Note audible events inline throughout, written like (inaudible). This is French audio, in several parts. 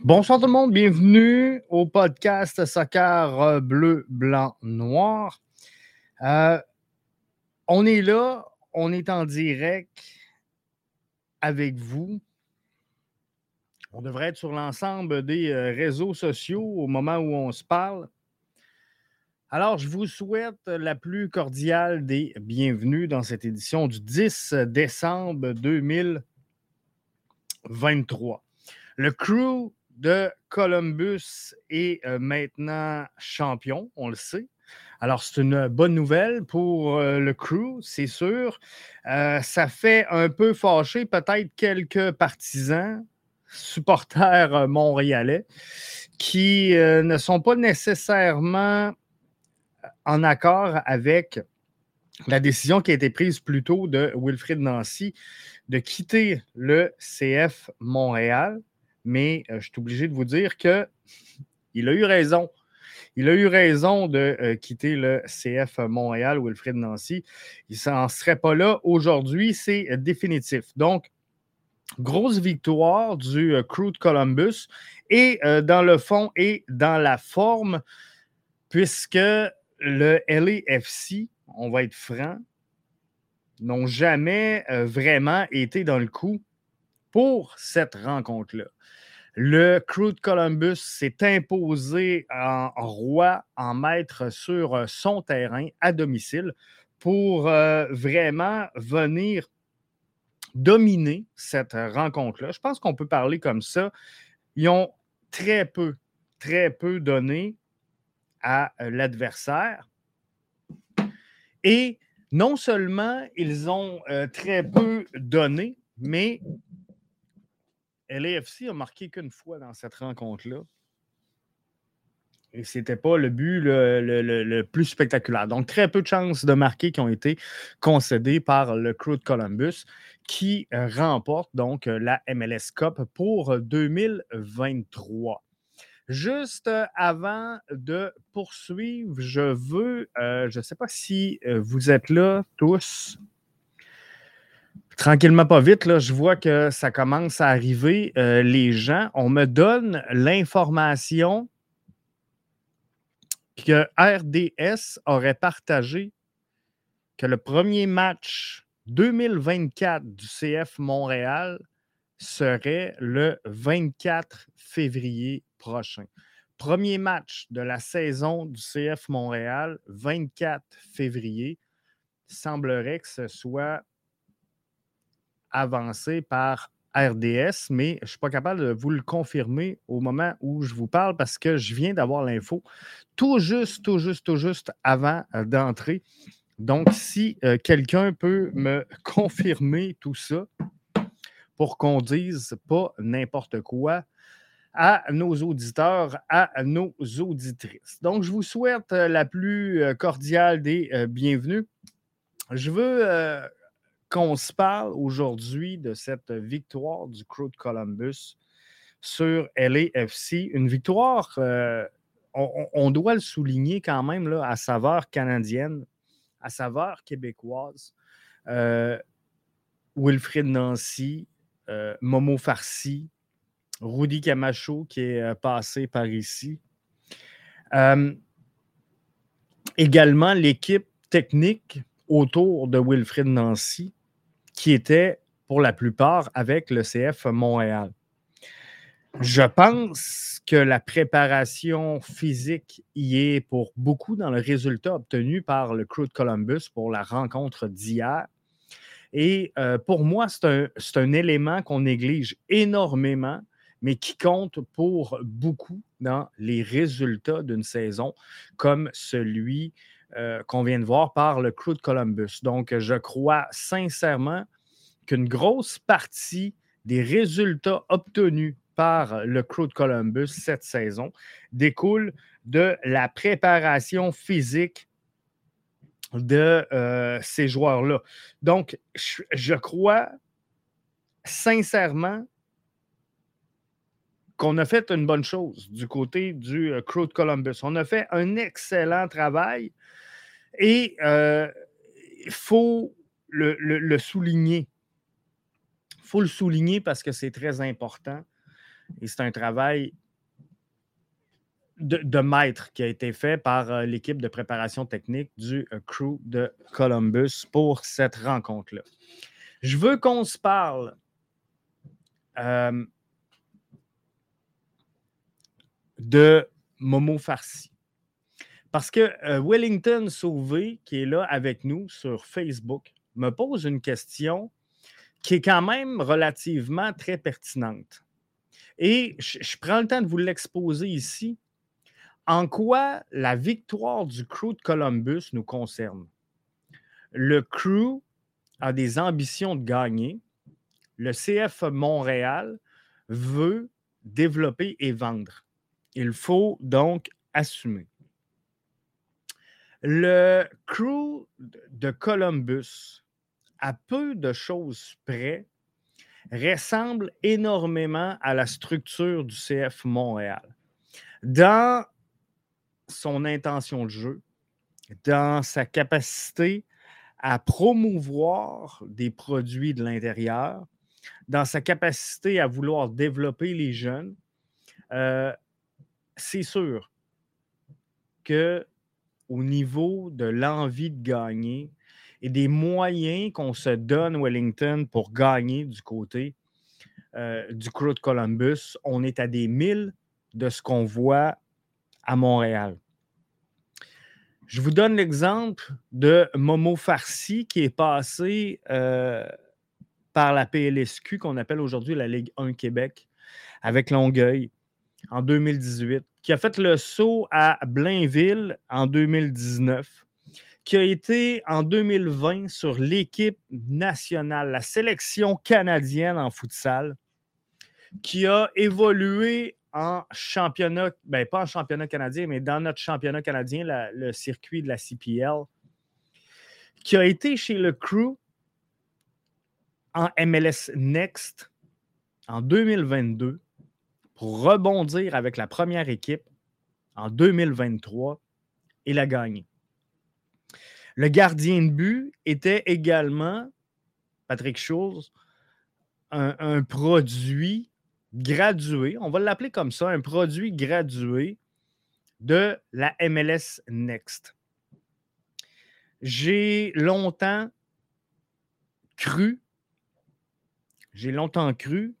Bonsoir tout le monde, bienvenue au podcast Soccer euh, bleu, blanc, noir. Euh, on est là, on est en direct avec vous. On devrait être sur l'ensemble des euh, réseaux sociaux au moment où on se parle. Alors, je vous souhaite la plus cordiale des bienvenues dans cette édition du 10 décembre 2023. Le crew de Columbus est euh, maintenant champion, on le sait. Alors, c'est une bonne nouvelle pour euh, le crew, c'est sûr. Euh, ça fait un peu fâcher peut-être quelques partisans, supporters montréalais, qui ne sont pas nécessairement en accord avec la décision qui a été prise plus tôt de Wilfrid Nancy de quitter le CF Montréal mais euh, je suis obligé de vous dire qu'il (laughs) a eu raison. Il a eu raison de euh, quitter le CF Montréal, Wilfred Nancy. Il n'en serait pas là aujourd'hui, c'est définitif. Donc, grosse victoire du euh, crew de Columbus et dans le fond et dans la forme, puisque le LAFC, on va être franc, n'ont jamais vraiment été dans le coup pour cette rencontre-là. Le Crew Columbus s'est imposé en roi, en maître sur euh, son terrain à domicile pour euh, vraiment venir dominer cette rencontre-là. Je pense qu'on peut parler comme ça. Ils ont très peu, très peu donné à euh, l'adversaire. Et non seulement ils ont très peu donné, mais LAFC a marqué qu'une fois dans cette rencontre-là. Et ce n'était pas le but le, plus spectaculaire. Donc, très peu de chances de marquer qui ont été concédées par le Crew de Columbus, qui euh, remporte donc euh, la MLS Cup pour 2023. Juste euh, avant de poursuivre, je veux, je ne sais pas si vous êtes là tous Tranquillement, pas vite, là, je vois que ça commence à arriver. Euh, les gens, on me donne l'information que RDS aurait partagé que le premier match 2024 du CF Montréal serait le 24 février prochain. Premier match de la saison du CF Montréal, 24 février. Il semblerait que ce soit avancé par RDS, mais je ne suis pas capable de vous le confirmer au moment où je vous parle parce que je viens d'avoir l'info tout juste, tout juste, tout juste avant euh, d'entrer. Donc, si euh, quelqu'un peut me (laughs) confirmer tout ça pour qu'on dise pas n'importe quoi à nos auditeurs, à nos auditrices. Donc, je vous souhaite euh, la plus cordiale des bienvenues. Je veux qu'on se parle aujourd'hui de cette victoire du Crew de Columbus sur LAFC. Une victoire, euh, on, doit le souligner quand même, là, à saveur canadienne, à saveur québécoise. Euh, Nancy, euh, Momo Farsi, Rudy Camacho qui est passé par ici. également l'équipe technique autour de Wilfrid Nancy qui étaient pour la plupart avec le CF Montréal. Je pense que la préparation physique y est pour beaucoup dans le résultat obtenu par le Crew de Columbus pour la rencontre d'hier. Et euh, pour moi, c'est un, un, élément qu'on néglige énormément, mais qui compte pour beaucoup dans les résultats d'une saison comme celui euh, qu'on vient de voir par le crew de Columbus. Donc, je crois sincèrement qu'une grosse partie des résultats obtenus par le crew de Columbus cette saison découle de la préparation physique de euh, ces joueurs-là. Donc, je, crois sincèrement qu'on a fait une bonne chose du côté du euh, crew de Columbus. On a fait un excellent travail et euh, il faut le, souligner. Il faut le souligner parce que c'est très important. Et c'est un travail de, maître qui a été fait par euh, l'équipe de préparation technique du euh, crew de Columbus pour cette rencontre-là. Je veux qu'on se parle euh, de Momo Farsi. Parce que Wellington Sauvé, qui est là avec nous sur Facebook, me pose une question qui est quand même relativement très pertinente. Et je prends le temps de vous l'exposer ici en quoi la victoire du crew de Columbus nous concerne? Le crew a des ambitions de gagner. Le CF Montréal veut développer et vendre. Il faut donc assumer. Le crew de Columbus, à peu de choses près, ressemble énormément à la structure du CF Montréal. Dans son intention de jeu, dans sa capacité à promouvoir des produits de l'intérieur, dans sa capacité à vouloir développer les jeunes, euh, c'est sûr que au niveau de l'envie de gagner et des moyens qu'on se donne Wellington pour gagner du côté euh, du crew de Columbus, on est à des milles de ce qu'on voit à Montréal. Je vous donne l'exemple de Momo Farsi qui est passé euh, par la PLSQ qu'on appelle aujourd'hui la Ligue 1 Québec avec Longueuil en 2018, qui a fait le saut à Blainville en 2019, qui a été en 2020 sur l'équipe nationale, la sélection canadienne en futsal, qui a évolué en championnat, ben pas en championnat canadien, mais dans notre championnat canadien, le circuit de la CPL, qui a été chez le Crew en MLS Next en 2022 pour rebondir avec la première équipe en 2023 et la gagner. Le gardien de but était également, Patrick Schulz, un produit gradué, on va l'appeler comme ça, un produit gradué de la MLS Next. J'ai longtemps cru, j'ai longtemps cru,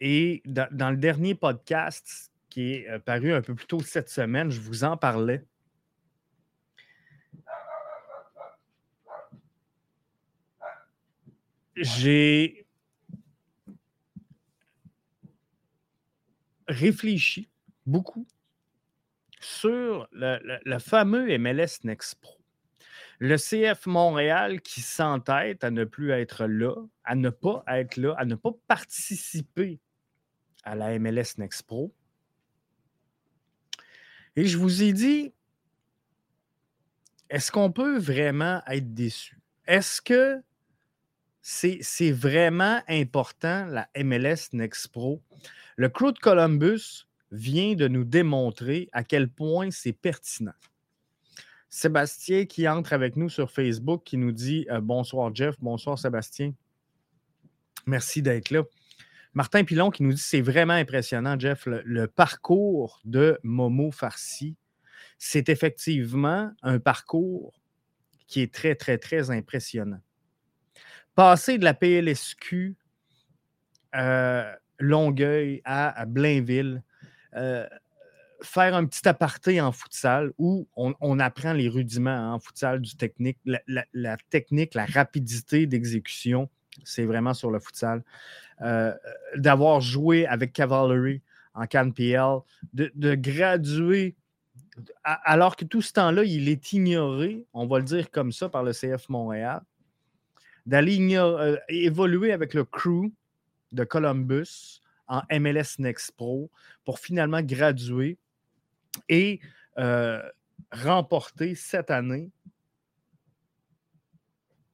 et dans, le dernier podcast qui est euh, paru un peu plus tôt cette semaine, je vous en parlais. J'ai réfléchi beaucoup sur le, fameux MLS Next Pro. Le CF Montréal qui s'entête à ne plus être là, à ne pas être là, à ne pas participer à la MLS Next Pro. Et je vous ai dit, est-ce qu'on peut vraiment être déçu? Est-ce que c'est vraiment important, la MLS Next Pro? Le crew de Columbus vient de nous démontrer à quel point c'est pertinent. Sébastien qui entre avec nous sur Facebook, qui nous dit euh, Bonsoir Jeff, bonsoir Sébastien. Merci d'être là. Martin Pilon qui nous dit c'est vraiment impressionnant, Jeff, le, parcours de Momo Farsi. C'est effectivement un parcours qui est très, très, très impressionnant. Passer de la PLSQ euh, Longueuil à, Blainville, euh, faire un petit aparté en futsal où on, apprend les rudiments en futsal du technique, la, technique, la rapidité d'exécution, c'est vraiment sur le futsal. Euh, d'avoir joué avec Cavalry en CanPL, de, de graduer alors que tout ce temps-là, il est ignoré, on va le dire comme ça, par le CF Montréal, d'aller euh, évoluer avec le crew de Columbus en MLS Next Pro pour finalement graduer et euh, remporter cette année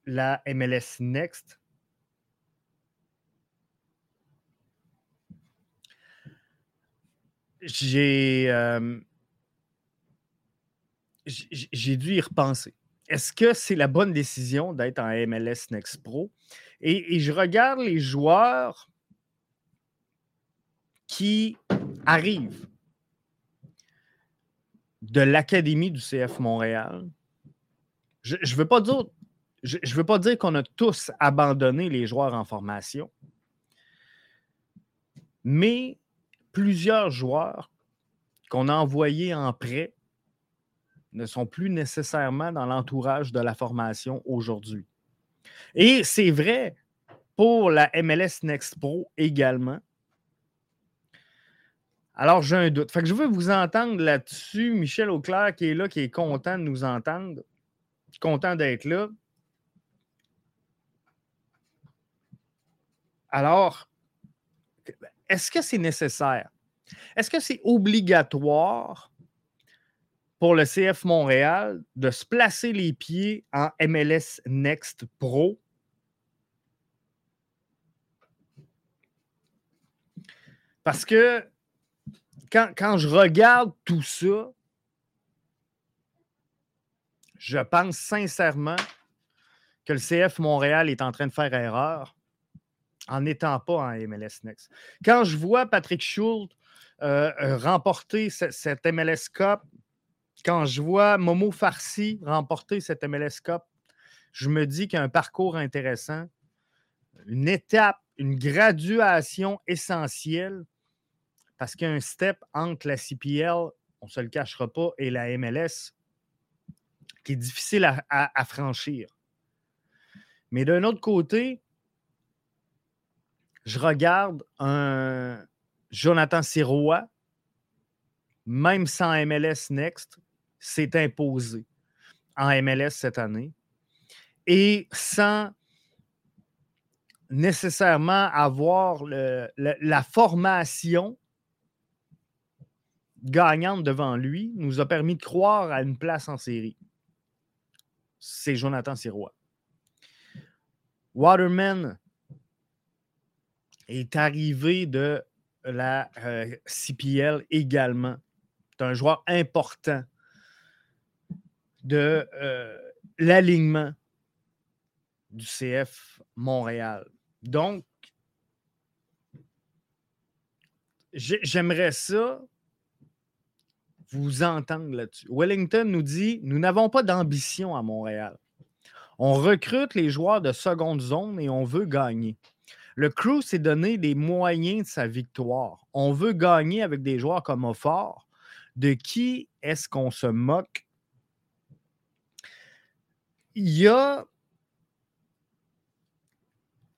la MLS Next. J'ai euh, j'ai dû y repenser. Est-ce que c'est la bonne décision d'être en MLS Next Pro? Et, je regarde les joueurs qui arrive de l'Académie du CF Montréal. Je ne veux pas dire, je, veux pas dire qu'on a tous abandonné les joueurs en formation, mais plusieurs joueurs qu'on a envoyés en prêt ne sont plus nécessairement dans l'entourage de la formation aujourd'hui. Et c'est vrai pour la MLS Next Pro également. Alors, j'ai un doute. Fait que je veux vous entendre là-dessus. Michel Auclair qui est là, qui est content de nous entendre. Content d'être là. Alors, est-ce que c'est nécessaire? Est-ce que c'est obligatoire pour le CF Montréal de se placer les pieds en MLS Next Pro? Parce que quand, je regarde tout ça, je pense sincèrement que le CF Montréal est en train de faire erreur en n'étant pas en MLS Next. Quand je vois Patrick Schultz euh, euh, remporter cette, MLS Cup, quand je vois Momo Farsi remporter cette MLS Cup, je me dis qu'il y a un parcours intéressant, une étape, une graduation essentielle parce qu'il y a un step entre la CPL, on ne se le cachera pas, et la MLS qui est difficile à, franchir. Mais d'un autre côté, je regarde un Jonathan Sirois, même sans MLS Next, s'est imposé en MLS cette année. Et sans nécessairement avoir la formation gagnante devant lui nous a permis de croire à une place en série. C'est Jonathan Sirois. Waterman est arrivé de la euh, CPL également. C'est un joueur important de euh, l'alignement du CF Montréal. Donc, j'aimerais ça vous entendre là-dessus. Wellington nous dit Nous n'avons pas d'ambition à Montréal. On recrute les joueurs de seconde zone et on veut gagner. Le crew s'est donné les moyens de sa victoire. On veut gagner avec des joueurs comme Offort. De qui est-ce qu'on se moque? Il y a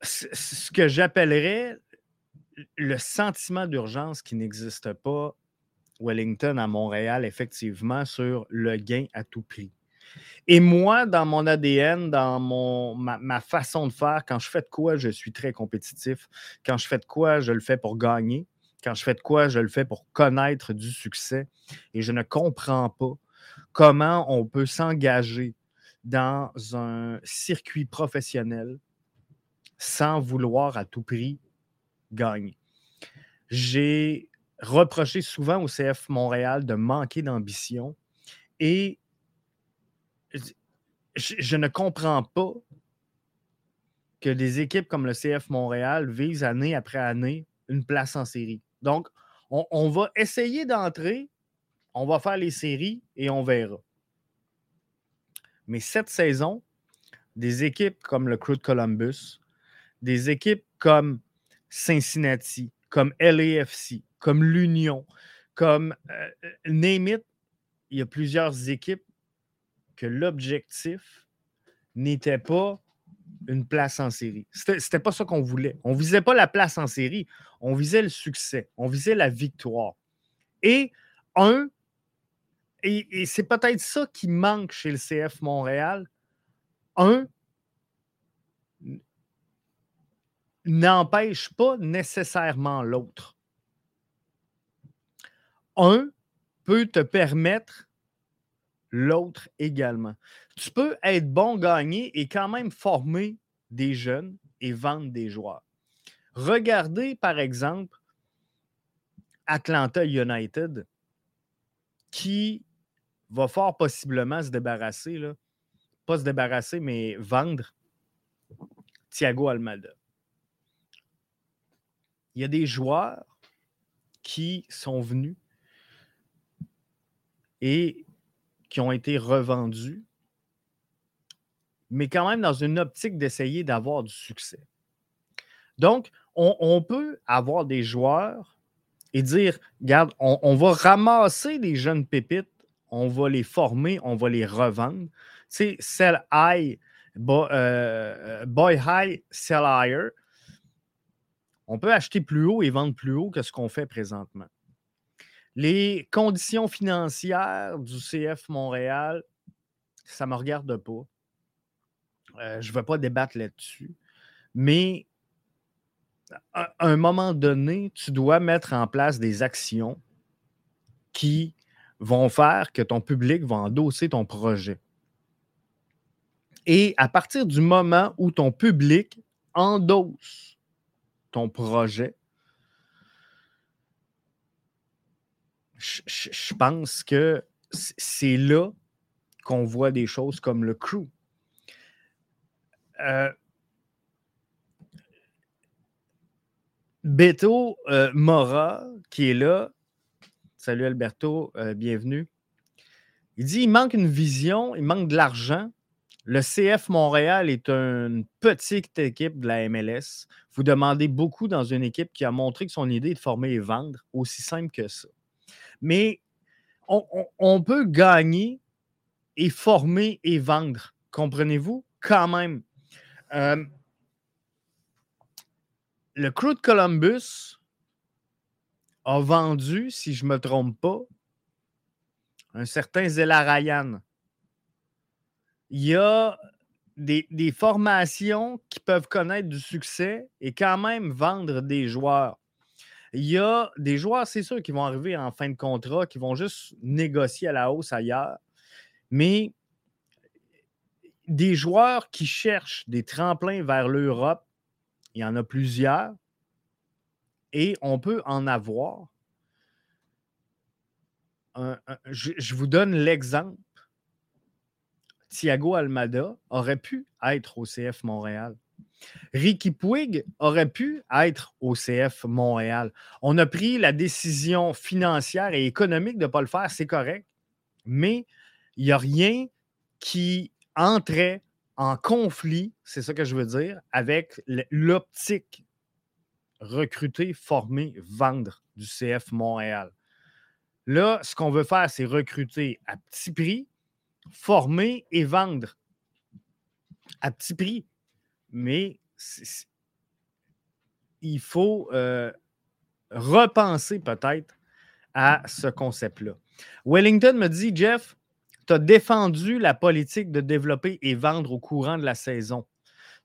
ce que j'appellerais le sentiment d'urgence qui n'existe pas Wellington à Montréal, effectivement, sur le gain à tout prix. Et moi, dans mon ADN, dans mon, ma, façon de faire, quand je fais de quoi, je suis très compétitif. Quand je fais de quoi, je le fais pour gagner. Quand je fais de quoi, je le fais pour connaître du succès. Et je ne comprends pas comment on peut s'engager dans un circuit professionnel sans vouloir à tout prix gagner. J'ai reproché souvent au CF Montréal de manquer d'ambition et je, ne comprends pas que des équipes comme le CF Montréal visent année après année une place en série. Donc, on, va essayer d'entrer, on va faire les séries et on verra. Mais cette saison, des équipes comme le Crew de Columbus, des équipes comme Cincinnati, comme LAFC, comme l'Union, comme euh, euh, il y a plusieurs équipes que l'objectif n'était pas une place en série. C'était pas ça qu'on voulait. On visait pas la place en série, on visait le succès, on visait la victoire. Et un, et, et c'est peut-être ça qui manque chez le CF Montréal, un, n'empêche pas nécessairement l'autre. Un peut te permettre l'autre également. Tu peux être bon, gagner et quand même former des jeunes et vendre des joueurs. Regardez, par exemple, Atlanta United, qui va fort possiblement se débarrasser, là, pas se débarrasser, mais vendre Thiago Almada. Il y a des joueurs qui sont venus et qui ont été revendus, mais quand même dans une optique d'essayer d'avoir du succès. Donc, on, peut avoir des joueurs et dire, regarde, on, va ramasser des jeunes pépites, on va les former, on va les revendre. C'est sell high, euh, boy, high, sell higher. On peut acheter plus haut et vendre plus haut que ce qu'on fait présentement. Les conditions financières du CF Montréal, ça ne me regarde pas. Euh, je ne vais pas débattre là-dessus. Mais à un moment donné, tu dois mettre en place des actions qui vont faire que ton public va endosser ton projet. Et à partir du moment où ton public endosse ton projet, je, pense que c'est là qu'on voit des choses comme le crew. Euh, Beto euh, Mora, qui est là, salut Alberto, euh, bienvenue. Il dit il manque une vision, il manque de l'argent. Le CF Montréal est une petite équipe de la MLS. Vous demandez beaucoup dans une équipe qui a montré que son idée est de former et vendre, aussi simple que ça. Mais on, peut gagner et former et vendre. Comprenez-vous? Quand même. Euh, le crew de Columbus a vendu, si je ne me trompe pas, un certain Zela Ryan. Il y a des, des, formations qui peuvent connaître du succès et quand même vendre des joueurs. Il y a des joueurs, c'est sûr, qui vont arriver en fin de contrat, qui vont juste négocier à la hausse ailleurs. Mais des joueurs qui cherchent des tremplins vers l'Europe, il y en a plusieurs. Et on peut en avoir. je, vous donne l'exemple. Thiago Almada aurait pu être au CF Montréal. Ricky Puig aurait pu être au CF Montréal. On a pris la décision financière et économique de ne pas le faire, c'est correct, mais il n'y a rien qui entrait en conflit, c'est ça que je veux dire, avec l'optique recruter, former, vendre du CF Montréal. Là, ce qu'on veut faire, c'est recruter à petit prix, former et vendre à petit prix. Mais il faut euh, repenser peut-être à ce concept-là. Wellington me dit, Jeff, tu as défendu la politique de développer et vendre au courant de la saison.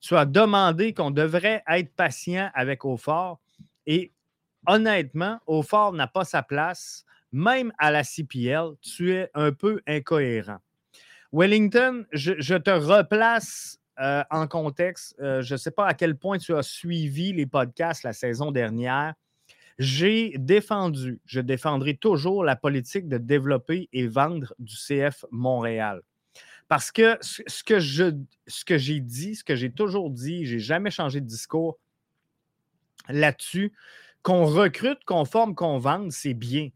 Tu as demandé qu'on devrait être patient avec Aufort et honnêtement, Aufort n'a pas sa place, même à la CPL. Tu es un peu incohérent. Wellington, je, te replace euh, en contexte. Euh, je ne sais pas à quel point tu as suivi les podcasts la saison dernière. J'ai défendu, je défendrai toujours la politique de développer et vendre du CF Montréal. Parce que ce que, je, ce que j'ai dit, ce que j'ai toujours dit, j'ai jamais changé de discours là-dessus. Qu'on recrute, qu'on forme, qu'on vende, c'est bien.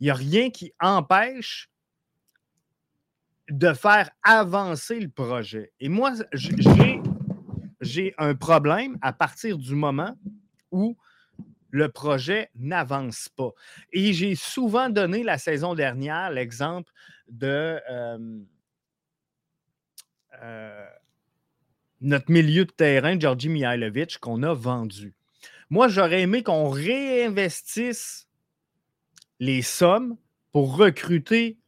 Il n'y a rien qui empêche de faire avancer le projet. Et moi, j'ai un problème à partir du moment où le projet n'avance pas. Et j'ai souvent donné la saison dernière l'exemple de euh, euh, notre milieu de terrain, Georgi Mihailovic, qu'on a vendu. Moi, j'aurais aimé qu'on réinvestisse les sommes pour recruter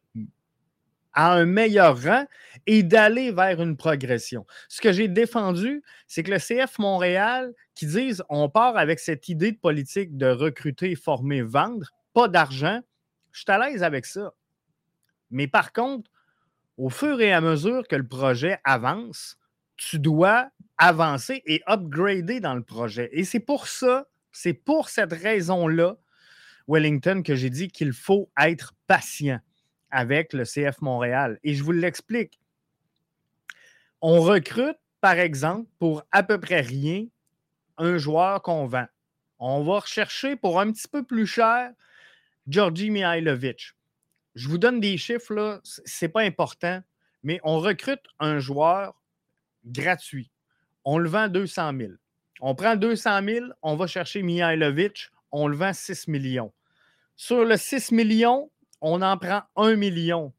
à un meilleur rang et d'aller vers une progression. Ce que j'ai défendu, c'est que le CF Montréal, qui disent on part avec cette idée de politique de recruter, former, vendre, pas d'argent, je suis à l'aise avec ça. Mais par contre, au fur et à mesure que le projet avance, tu dois avancer et upgrader dans le projet. Et c'est pour ça, c'est pour cette raison-là, Wellington, que j'ai dit qu'il faut être patient avec le CF Montréal. Et je vous l'explique. On recrute, par exemple, pour à peu près rien, un joueur qu'on vend. On va rechercher pour un petit peu plus cher Georgi Mihailovic. Je vous donne des chiffres, là, c'est pas important, mais on recrute un joueur gratuit. On le vend 200 000. On prend 200 000, on va chercher Mihailovic, on le vend 6 millions. Sur le 6 millions, on en prend 1 million.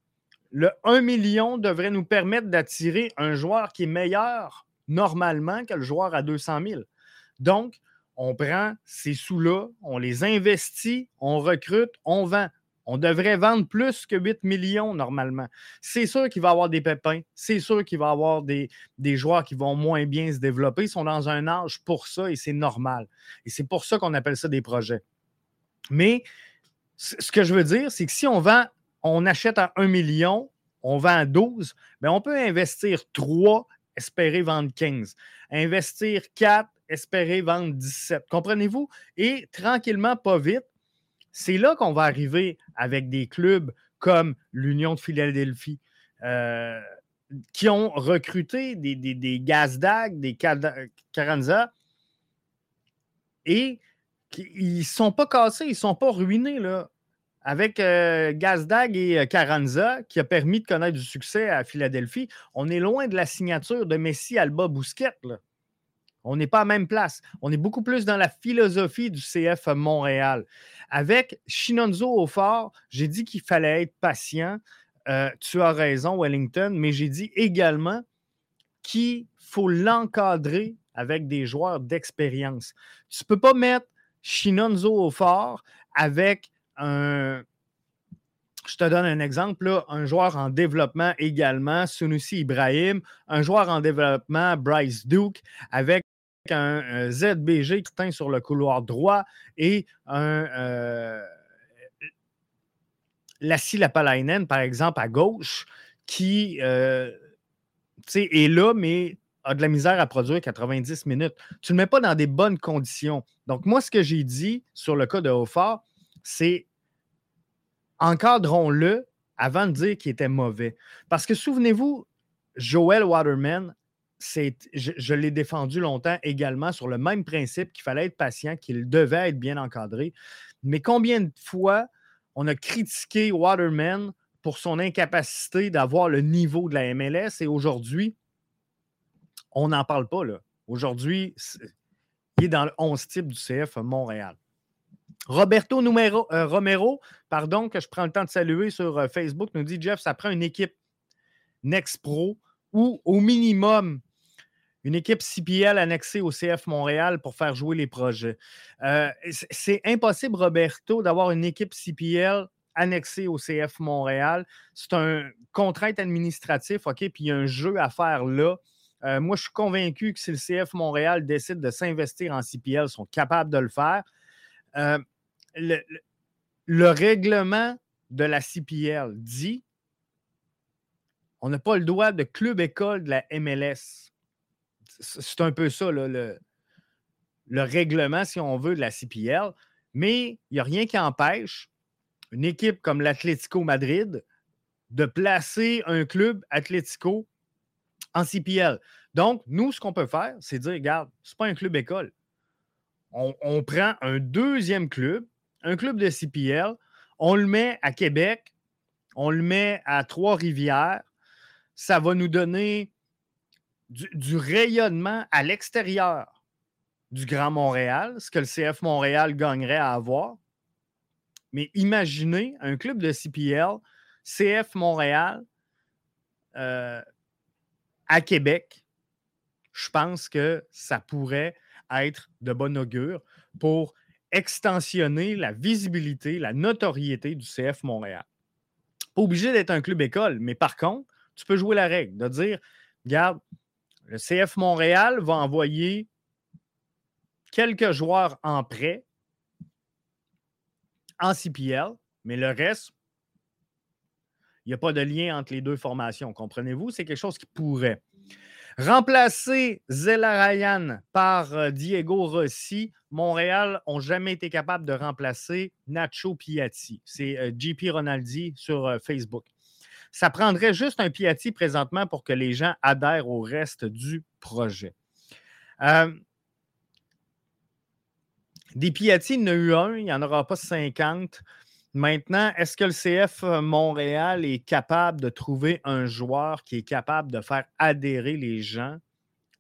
Le 1 million devrait nous permettre d'attirer un joueur qui est meilleur normalement que le joueur à 200 000. Donc, on prend ces sous-là, on les investit, on recrute, on vend. On devrait vendre plus que 8 millions normalement. C'est sûr qu'il va y avoir des pépins. C'est sûr qu'il va y avoir des, des, joueurs qui vont moins bien se développer. Ils sont dans un âge pour ça et c'est normal. Et c'est pour ça qu'on appelle ça des projets. Mais ce que je veux dire, c'est que si on vend, on achète à 1 million, on vend à 12, bien on peut investir 3, espérer vendre 15. Investir 4, espérer vendre 17. Comprenez-vous? Et tranquillement, pas vite, c'est là qu'on va arriver avec des clubs comme l'Union de Philadelphie, euh, qui ont recruté des, des, des Gazdag, des Carranza, et ils ne sont pas cassés, ils ne sont pas ruinés. Là. Avec euh, Gazdag et euh, Carranza, qui a permis de connaître du succès à Philadelphie, on est loin de la signature de Messi, Alba, Bousquet. On n'est pas à même place. On est beaucoup plus dans la philosophie du CF Montréal. Avec Shinonzo au fort, j'ai dit qu'il fallait être patient. Euh, tu as raison, Wellington, mais j'ai dit également qu'il faut l'encadrer avec des joueurs d'expérience. Tu ne peux pas mettre Shinonzo au fort avec un, je te donne un exemple, un joueur en développement également, Sunusi Ibrahim, un joueur en développement, Bryce Duke, avec un, ZBG qui teint sur le couloir droit et un euh, Lassie Lapalainen, par exemple, à gauche, qui euh, est là, mais a de la misère à produire 90 minutes. Tu ne le mets pas dans des bonnes conditions. Donc, moi, ce que j'ai dit sur le cas de Hautfort, c'est encadrons-le avant de dire qu'il était mauvais. Parce que souvenez-vous, Joel Waterman, je l'ai défendu longtemps également sur le même principe qu'il fallait être patient, qu'il devait être bien encadré. Mais combien de fois on a critiqué Waterman pour son incapacité d'avoir le niveau de la MLS et aujourd'hui, on n'en parle pas. Aujourd'hui, il est dans le 11 type du CF Montréal. Roberto euh, Romero, pardon, que je prends le temps de saluer sur euh, Facebook, nous dit Jeff, ça prend une équipe Next Pro ou au minimum une équipe CPL annexée au CF Montréal pour faire jouer les projets. Euh, c'est impossible, Roberto, d'avoir une équipe CPL annexée au CF Montréal. C'est un contrainte administratif, OK, puis il y a un jeu à faire là. Moi, je suis convaincu que si le CF Montréal décide de s'investir en CPL, ils sont capables de le faire le, règlement de la CPL dit on n'a pas le droit de club-école de la MLS. C'est un peu ça, le, le règlement, si on veut, de la CPL. Mais il n'y a rien qui empêche une équipe comme l'Atlético Madrid de placer un club Atlético en CPL. Donc, nous, ce qu'on peut faire, c'est dire, regarde, ce n'est pas un club école. on, prend un deuxième club un club de CPL, on le met à Québec, on le met à Trois-Rivières, ça va nous donner du, rayonnement à l'extérieur du Grand Montréal, ce que le CF Montréal gagnerait à avoir. Mais imaginez un club de CPL, CF Montréal, euh, à Québec. Je pense que ça pourrait être de bon augure pour extensionner la visibilité, la notoriété du CF Montréal. Pas obligé d'être un club école, mais par contre, tu peux jouer la règle de dire regarde, le CF Montréal va envoyer quelques joueurs en prêt en CPL, mais le reste, il n'y a pas de lien entre les deux formations. Comprenez-vous? C'est quelque chose qui pourrait. Remplacer Zella Ryan par euh, Diego Rossi, Montréal n'ont jamais été capables de remplacer Nacho Piatti. C'est euh, JP Ronaldi sur euh, Facebook. Ça prendrait juste un Piatti présentement pour que les gens adhèrent au reste du projet. des Piatti, il y en a eu un, il n'y en aura pas 50. Maintenant, est-ce que le CF Montréal est capable de trouver un joueur qui est capable de faire adhérer les gens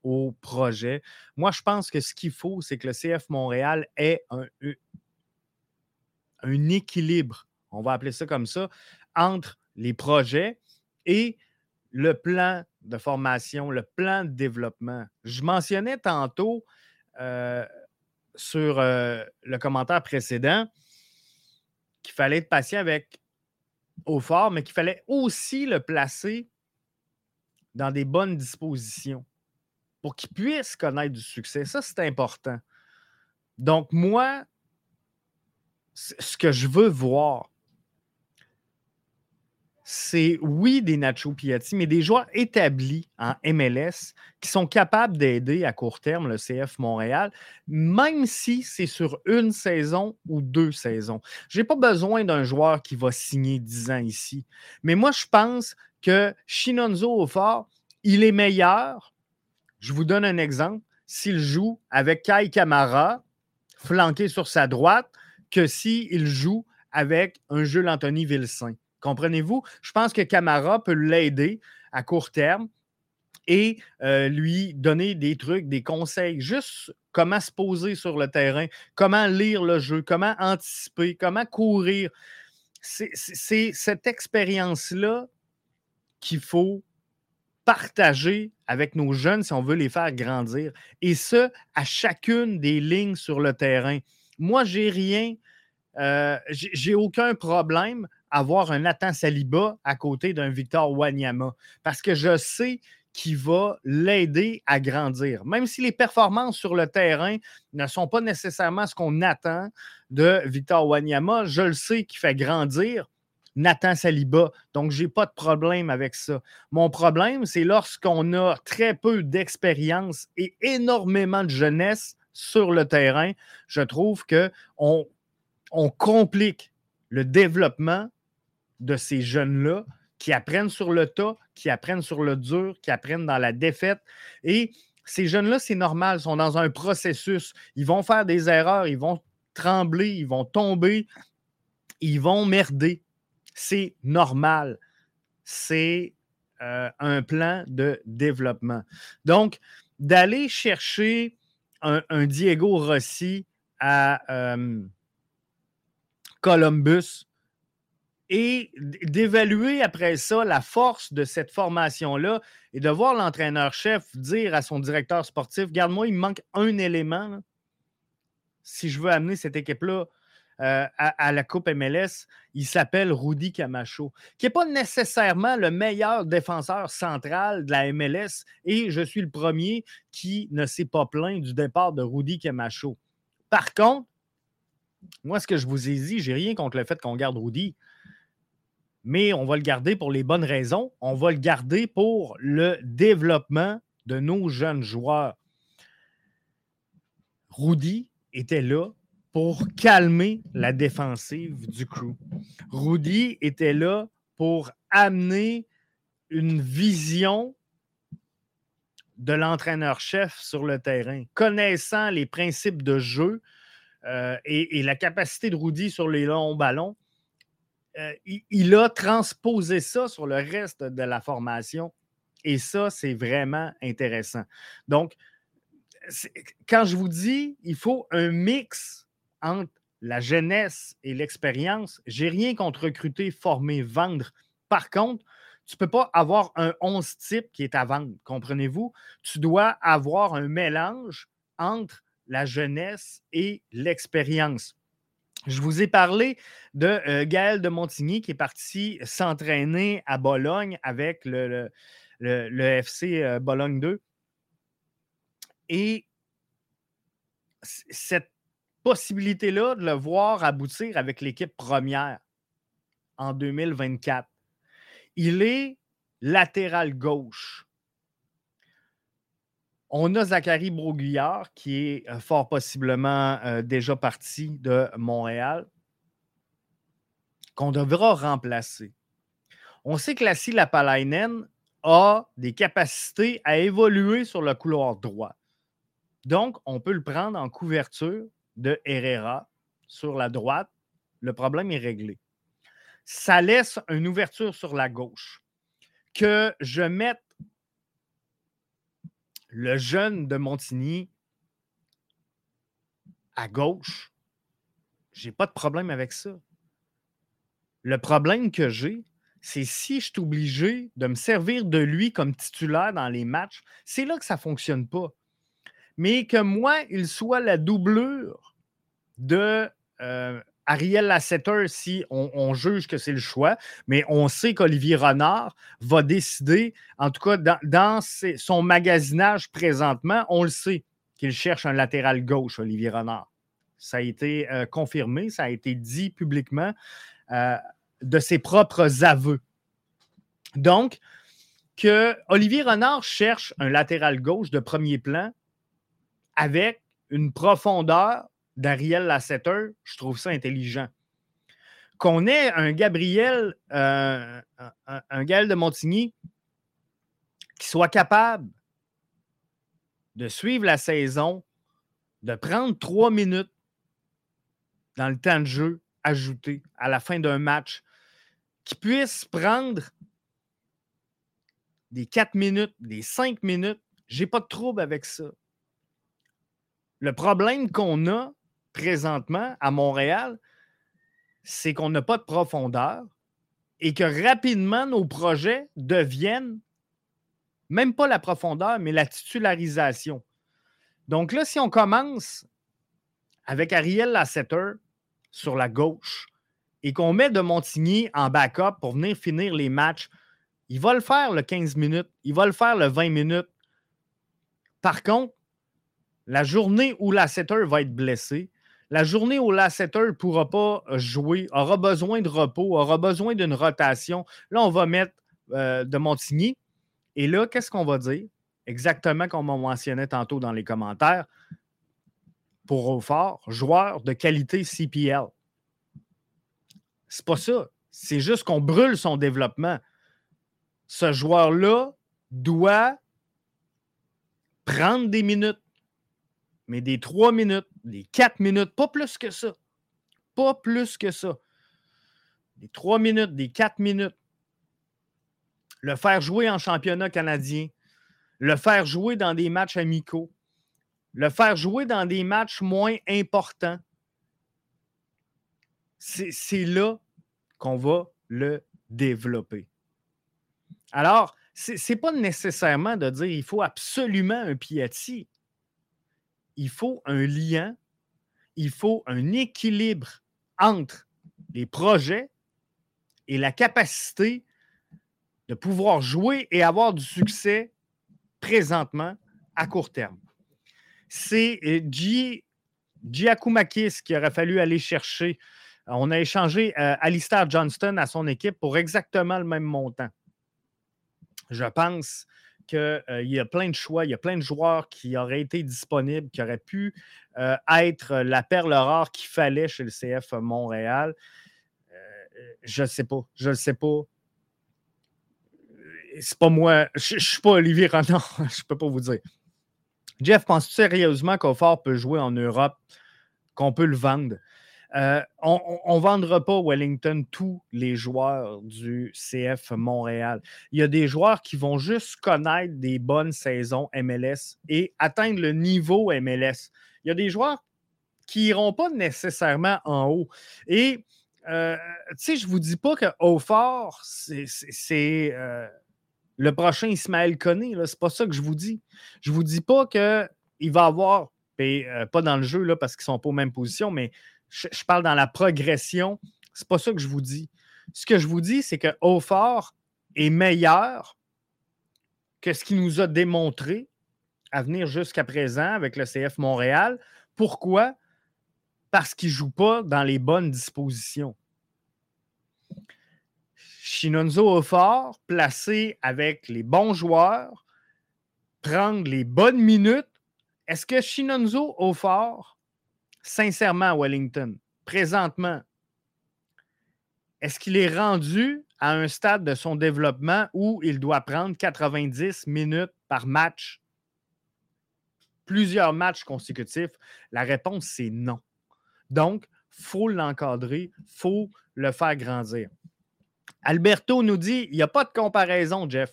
au projet? Moi, je pense que ce qu'il faut, c'est que le CF Montréal ait un, un équilibre, on va appeler ça comme ça, entre les projets et le plan de formation, le plan de développement. Je mentionnais tantôt euh, sur euh, le commentaire précédent qu'il fallait être patient avec fort, mais qu'il fallait aussi le placer dans des bonnes dispositions pour qu'il puisse connaître du succès. Ça, c'est important. Donc, moi, ce que je veux voir, c'est oui des Nacho Piatti, mais des joueurs établis en MLS qui sont capables d'aider à court terme le CF Montréal, même si c'est sur une saison ou deux saisons. Je n'ai pas besoin d'un joueur qui va signer 10 ans ici. Mais moi, je pense que Shinonzo Aufort, il est meilleur. Je vous donne un exemple. S'il joue avec Kai Kamara, flanqué sur sa droite, que s'il joue avec un Jules Anthony Vilsain. Comprenez-vous? Je pense que Camara peut l'aider à court terme et euh, lui donner des trucs, des conseils, juste comment se poser sur le terrain, comment lire le jeu, comment anticiper, comment courir. C'est cette expérience-là qu'il faut partager avec nos jeunes si on veut les faire grandir. Et ce, à chacune des lignes sur le terrain. Moi, j'ai rien, euh, j'ai aucun problème avoir un Nathan Saliba à côté d'un Victor Wanyama parce que je sais qu'il va l'aider à grandir. Même si les performances sur le terrain ne sont pas nécessairement ce qu'on attend de Victor Wanyama, je le sais qu'il fait grandir Nathan Saliba. Donc, je n'ai pas de problème avec ça. Mon problème, c'est lorsqu'on a très peu d'expérience et énormément de jeunesse sur le terrain, je trouve qu'on on complique le développement de ces jeunes-là qui apprennent sur le tas, qui apprennent sur le dur, qui apprennent dans la défaite. Et ces jeunes-là, c'est normal, sont dans un processus. Ils vont faire des erreurs, ils vont trembler, ils vont tomber, ils vont merder. C'est normal. C'est euh, un plan de développement. Donc, d'aller chercher un, Diego Rossi à euh, Columbus, et d'évaluer après ça la force de cette formation-là et de voir l'entraîneur-chef dire à son directeur sportif Garde-moi, il manque un élément. Si je veux amener cette équipe-là euh, à, la Coupe MLS, il s'appelle Rudy Camacho, qui n'est pas nécessairement le meilleur défenseur central de la MLS. Et je suis le premier qui ne s'est pas plaint du départ de Rudy Camacho. Par contre, moi, ce que je vous ai dit, j'ai rien contre le fait qu'on garde Rudy mais on va le garder pour les bonnes raisons. On va le garder pour le développement de nos jeunes joueurs. Rudy était là pour calmer la défensive du crew. Rudy était là pour amener une vision de l'entraîneur-chef sur le terrain, connaissant les principes de jeu euh, et, et, la capacité de Rudy sur les longs ballons euh, il, a transposé ça sur le reste de la formation. Et ça, c'est vraiment intéressant. Donc, quand je vous dis, il faut un mix entre la jeunesse et l'expérience, j'ai rien contre recruter, former, vendre. Par contre, tu ne peux pas avoir un 11 type qui est à vendre, comprenez-vous? Tu dois avoir un mélange entre la jeunesse et l'expérience. Je vous ai parlé de euh, Gaël de Montigny qui est parti s'entraîner à Bologne avec le, FC euh, Bologne 2. Et cette possibilité-là de le voir aboutir avec l'équipe première en 2024, il est latéral gauche. On a Zachary Broguillard qui est euh, fort possiblement euh, déjà parti de Montréal, qu'on devra remplacer. On sait que Lassie Lapalainen a des capacités à évoluer sur le couloir droit. Donc, on peut le prendre en couverture de Herrera sur la droite. Le problème est réglé. ça laisse une ouverture sur la gauche. Que je mette le jeune de Montigny à gauche, j'ai pas de problème avec ça. Le problème que j'ai, c'est si je suis obligé de me servir de lui comme titulaire dans les matchs, c'est là que ça ne fonctionne pas. Mais que moi, il soit la doublure de euh, Ariel Lasseter si on, juge que c'est le choix, mais on sait qu'Olivier Renard va décider, en tout cas dans, son magasinage présentement, on le sait qu'il cherche un latéral gauche, Olivier Renard. Ça a été euh, confirmé, ça a été dit publiquement. Euh, de ses propres aveux. Donc, que Olivier Renard cherche un latéral gauche de premier plan avec une profondeur d'Ariel Lasseter, je trouve ça intelligent. Qu'on ait un Gabriel, euh, un, un Gaël de Montigny qui soit capable de suivre la saison, de prendre trois minutes dans le temps de jeu ajouté à la fin d'un match, qui puisse prendre des 4 minutes, des 5 minutes, j'ai pas de trouble avec ça. Le problème qu'on a présentement à Montréal, c'est qu'on n'a pas de profondeur et que rapidement nos projets deviennent même pas la profondeur, mais la titularisation. Donc là, si on commence avec Ariel Lasseter sur la gauche, et qu'on met de Montigny en backup pour venir finir les matchs, il va le faire le 15 minutes, il va le faire le 20 minutes. Par contre, la journée où la setter va être blessé, la journée où la setter ne pourra pas jouer, aura besoin de repos, aura besoin d'une rotation, là, on va mettre euh, de Montigny. Et là, qu'est-ce qu'on va dire? Exactement comme on mentionnait tantôt dans les commentaires. Pour Aufort, joueur de qualité CPL. C'est pas ça. C'est juste qu'on brûle son développement. Ce joueur-là doit prendre des minutes, mais des trois minutes, des quatre minutes, pas plus que ça. Pas plus que ça. Des trois minutes, des quatre minutes. Le faire jouer en championnat canadien, le faire jouer dans des matchs amicaux, le faire jouer dans des matchs moins importants. C'est là qu'on va le développer. Alors, ce n'est pas nécessairement de dire il faut absolument un Piatti. Il faut un lien, il faut un équilibre entre les projets et la capacité de pouvoir jouer et avoir du succès présentement à court terme. C'est euh, Giacomakis qui aurait fallu aller chercher on a échangé euh, Alistair Johnston à son équipe pour exactement le même montant. Je pense qu'il euh, y a plein de choix, il y a plein de joueurs qui auraient été disponibles, qui auraient pu euh, être la perle rare qu'il fallait chez le CF Montréal. je ne sais pas. Je ne sais pas. C'est pas moi. Je ne suis pas Olivier Renard. (laughs) je ne peux pas vous dire. Jeff, penses-tu sérieusement qu'Offort peut jouer en Europe, qu'on peut le vendre? Euh, on ne vendra pas Wellington tous les joueurs du CF Montréal. Il y a des joueurs qui vont juste connaître des bonnes saisons MLS et atteindre le niveau MLS. Il y a des joueurs qui n'iront pas nécessairement en haut. Et, euh, tu sais, je ne vous dis pas que Haut-Fort, c'est euh, le prochain Ismaël Koné. Ce n'est pas ça que je vous dis. Je ne vous dis pas qu'il va avoir, pas dans le jeu là, parce qu'ils ne sont pas aux mêmes positions, mais je, parle dans la progression. C'est pas ça que je vous dis. Ce que je vous dis, c'est que Hautfort est meilleur que ce qu'il nous a démontré à venir jusqu'à présent avec le CF Montréal. Pourquoi? Parce qu'il ne joue pas dans les bonnes dispositions. Shinonzo Hautfort, placé avec les bons joueurs, prendre les bonnes minutes. Est-ce que Shinonzo Hautfort sincèrement, Wellington, présentement, est-ce qu'il est rendu à un stade de son développement où il doit prendre 90 minutes par match, plusieurs matchs consécutifs? La réponse, c'est non. Donc, il faut l'encadrer, il faut le faire grandir. Alberto nous dit il n'y a pas de comparaison, Jeff.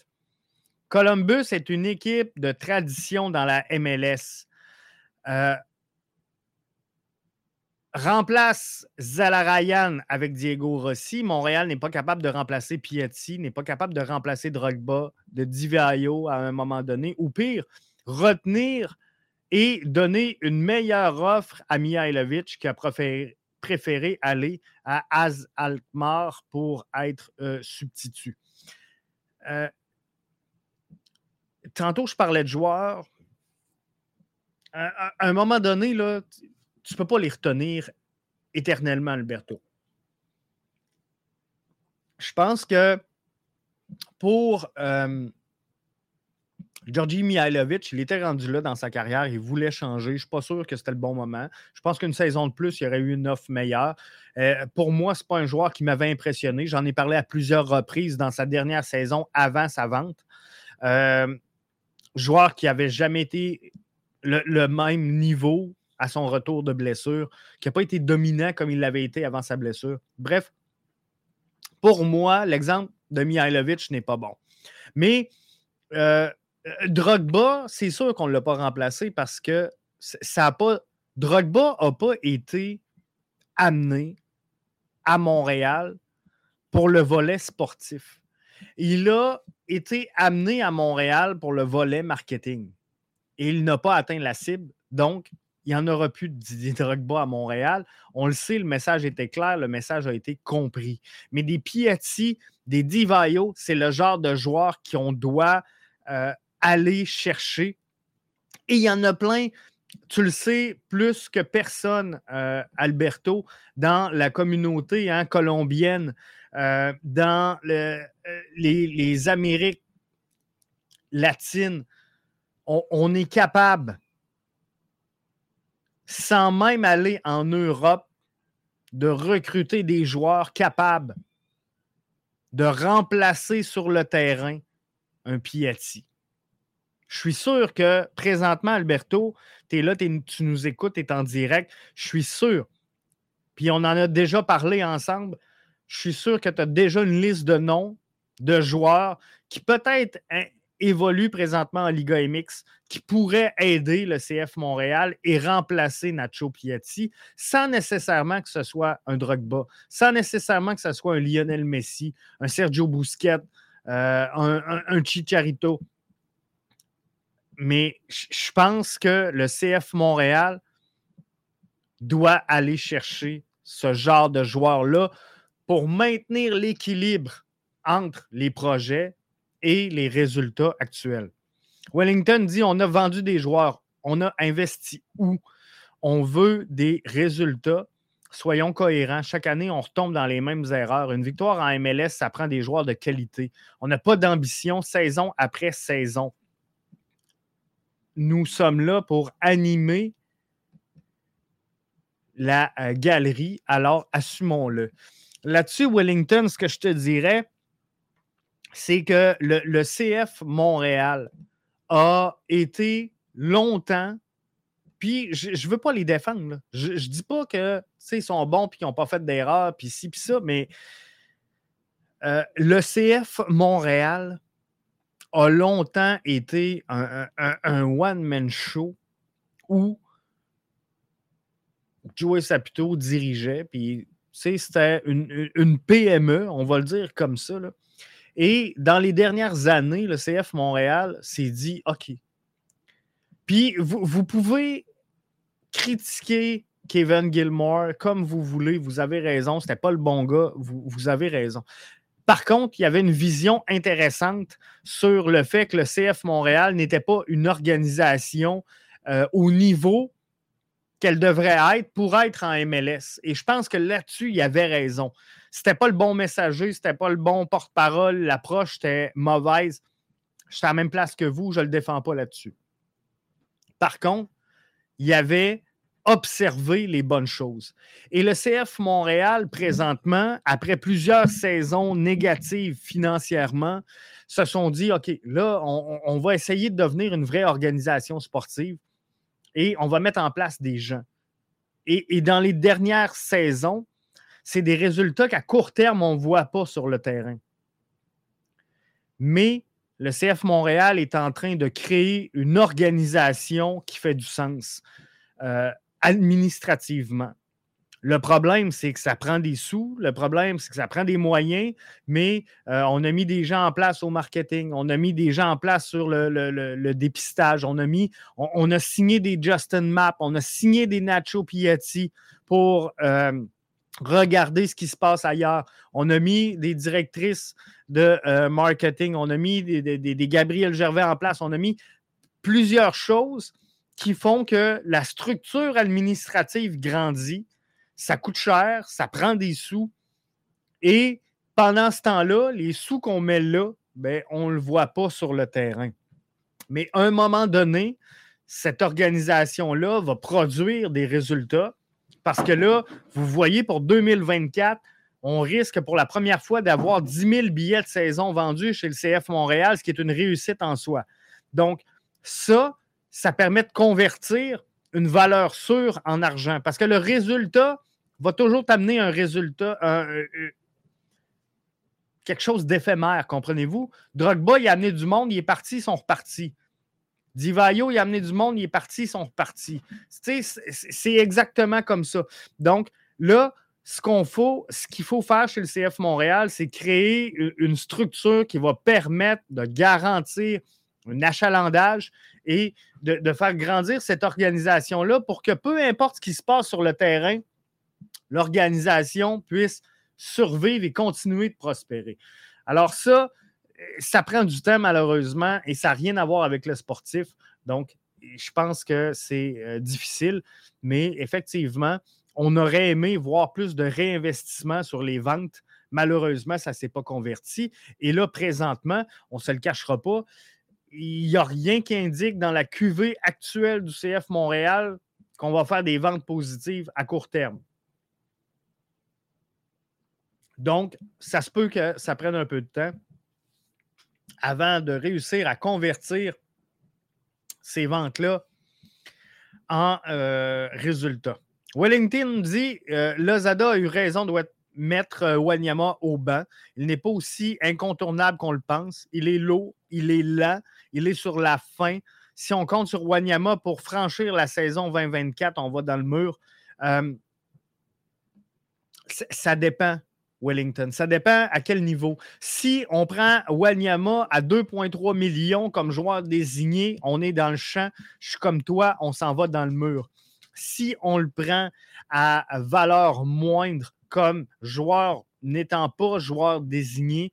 Columbus est une équipe de tradition dans la MLS. Euh, remplace Zalarayan avec Diego Rossi. Montréal n'est pas capable de remplacer Piatti, n'est pas capable de remplacer Drogba, de Divaio à un moment donné, ou pire, retenir et donner une meilleure offre à Mihailovic qui a préféré, aller à Az Alkmaar pour être euh, substitut. Euh, tantôt, je parlais de joueurs. À, un moment donné, là, tu ne peux pas les retenir éternellement, Alberto. Je pense que pour euh, Georgi Mihailovic, il était rendu là dans sa carrière, il voulait changer. Je ne suis pas sûr que c'était le bon moment. Je pense qu'une saison de plus, il y aurait eu une offre meilleure. Euh, pour moi, ce n'est pas un joueur qui m'avait impressionné. J'en ai parlé à plusieurs reprises dans sa dernière saison avant sa vente. Euh, joueur qui n'avait jamais été le, même niveau à son retour de blessure, qui n'a pas été dominant comme il l'avait été avant sa blessure. Bref, pour moi, l'exemple de Mihailovic n'est pas bon. Mais euh, euh, Drogba, c'est sûr qu'on ne l'a pas remplacé parce que ça a pas. Drogba n'a pas été amené à Montréal pour le volet sportif. Il a été amené à Montréal pour le volet marketing. Et il n'a pas atteint la cible. Donc, il n'y en aura plus de Didier (laughs) Drogba à Montréal. On le sait, le message était clair, le message a été compris. Mais des Piatti, des Divayo, c'est le genre de joueurs qu'on doit euh, aller chercher. Et il y en a plein, tu le sais, plus que personne, euh, Alberto, dans la communauté hein, colombienne, euh, dans le, les, Amériques latines. on est capable sans même aller en Europe, de recruter des joueurs capables de remplacer sur le terrain un Piatti. Je suis sûr que présentement, Alberto, tu es là, tu nous écoutes, tu es en direct. Je suis sûr, puis on en a déjà parlé ensemble, je suis sûr que tu as déjà une liste de noms de joueurs qui peut-être évolue présentement en Liga MX qui pourrait aider le CF Montréal et remplacer Nacho Piatti sans nécessairement que ce soit un Drogba, sans nécessairement que ce soit un Lionel Messi, un Sergio Busquets, euh, un, Chicharito. Mais je pense que le CF Montréal doit aller chercher ce genre de joueurs-là pour maintenir l'équilibre entre les projets et les résultats actuels. Wellington dit on a vendu des joueurs, on a investi où? On veut des résultats. Soyons cohérents. Chaque année, on retombe dans les mêmes erreurs. Une victoire en MLS, ça prend des joueurs de qualité. On n'a pas d'ambition saison après saison. Nous sommes là pour animer la euh, galerie, alors assumons-le. Là-dessus, Wellington, ce que je te dirais, c'est que le, CF Montréal a été longtemps, puis je ne veux pas les défendre. Je ne dis pas que ils sont bons et qu'ils n'ont pas fait d'erreur, puis ci, puis ça, mais euh, le CF Montréal a longtemps été un, one-man show où Joey Saputo dirigeait, puis c'était une, une, PME, on va le dire comme ça. Là. Et dans les dernières années, le CF Montréal s'est dit OK. Puis vous, pouvez critiquer Kevin Gilmore comme vous voulez, vous avez raison, c'était pas le bon gars, vous, avez raison. Par contre, il y avait une vision intéressante sur le fait que le CF Montréal n'était pas une organisation euh, au niveau qu'elle devrait être pour être en MLS. Et je pense que là-dessus, il y avait raison. C'était pas le bon messager, c'était pas le bon porte-parole, l'approche était mauvaise. J'étais à la même place que vous, je le défends pas là-dessus. Par contre, il y avait observé les bonnes choses. Et le CF Montréal, présentement, après plusieurs saisons négatives financièrement, se sont dit, OK, là, on va essayer de devenir une vraie organisation sportive et on va mettre en place des gens. Et, dans les dernières saisons, c'est des résultats qu'à court terme, on ne voit pas sur le terrain. Mais le CF Montréal est en train de créer une organisation qui fait du sens euh, administrativement. Le problème, c'est que ça prend des sous. Le problème, c'est que ça prend des moyens, mais euh, on a mis des gens en place au marketing. On a mis des gens en place sur le, dépistage. On a, mis, on, a signé des Justin Map. On a signé des Nacho Piatti pour euh, regarder ce qui se passe ailleurs. On a mis des directrices de euh, marketing. On a mis des, des Gabriel Gervais en place. On a mis plusieurs choses qui font que la structure administrative grandit ça coûte cher, ça prend des sous. Et pendant ce temps-là, les sous qu'on met là, ben, on ne le voit pas sur le terrain. Mais à un moment donné, cette organisation-là va produire des résultats parce que là, vous voyez, pour 2024, on risque pour la première fois d'avoir 10 000 billets de saison vendus chez le CF Montréal, ce qui est une réussite en soi. Donc, ça, ça permet de convertir une valeur sûre en argent. Parce que le résultat va toujours t'amener un résultat, quelque chose d'éphémère, comprenez-vous? Drogba, il a amené du monde, il est parti, ils sont repartis. Divayo, il a amené du monde, il est parti, ils sont repartis. C'est exactement comme ça. Donc, là, ce qu'il faut faire chez le CF Montréal, c'est créer une structure qui va permettre de garantir un achalandage et de, faire grandir cette organisation-là pour que peu importe ce qui se passe sur le terrain, l'organisation puisse survivre et continuer de prospérer. Alors ça, ça prend du temps malheureusement et ça n'a rien à voir avec le sportif. Donc, je pense que c'est euh, difficile, mais effectivement, on aurait aimé voir plus de réinvestissement sur les ventes. Malheureusement, ça ne s'est pas converti. Et là, présentement, on ne se le cachera pas, il n'y a rien qui indique dans la QV actuelle du CF Montréal qu'on va faire des ventes positives à court terme. Donc, ça se peut que ça prenne un peu de temps avant de réussir à convertir ces ventes-là en euh, résultats. Wellington dit euh, Lozada a eu raison de mettre euh, Wanyama au banc. Il n'est pas aussi incontournable qu'on le pense. Il est lourd, il est lent, il est sur la fin. Si on compte sur Wanyama pour franchir la saison 2024, on va dans le mur. Ça dépend, Wellington. Ça dépend à quel niveau. Si on prend Wanyama à 2,3 millions comme joueur désigné, on est dans le champ. Je suis comme toi, on s'en va dans le mur. Si on le prend à valeur moindre comme joueur n'étant pas joueur désigné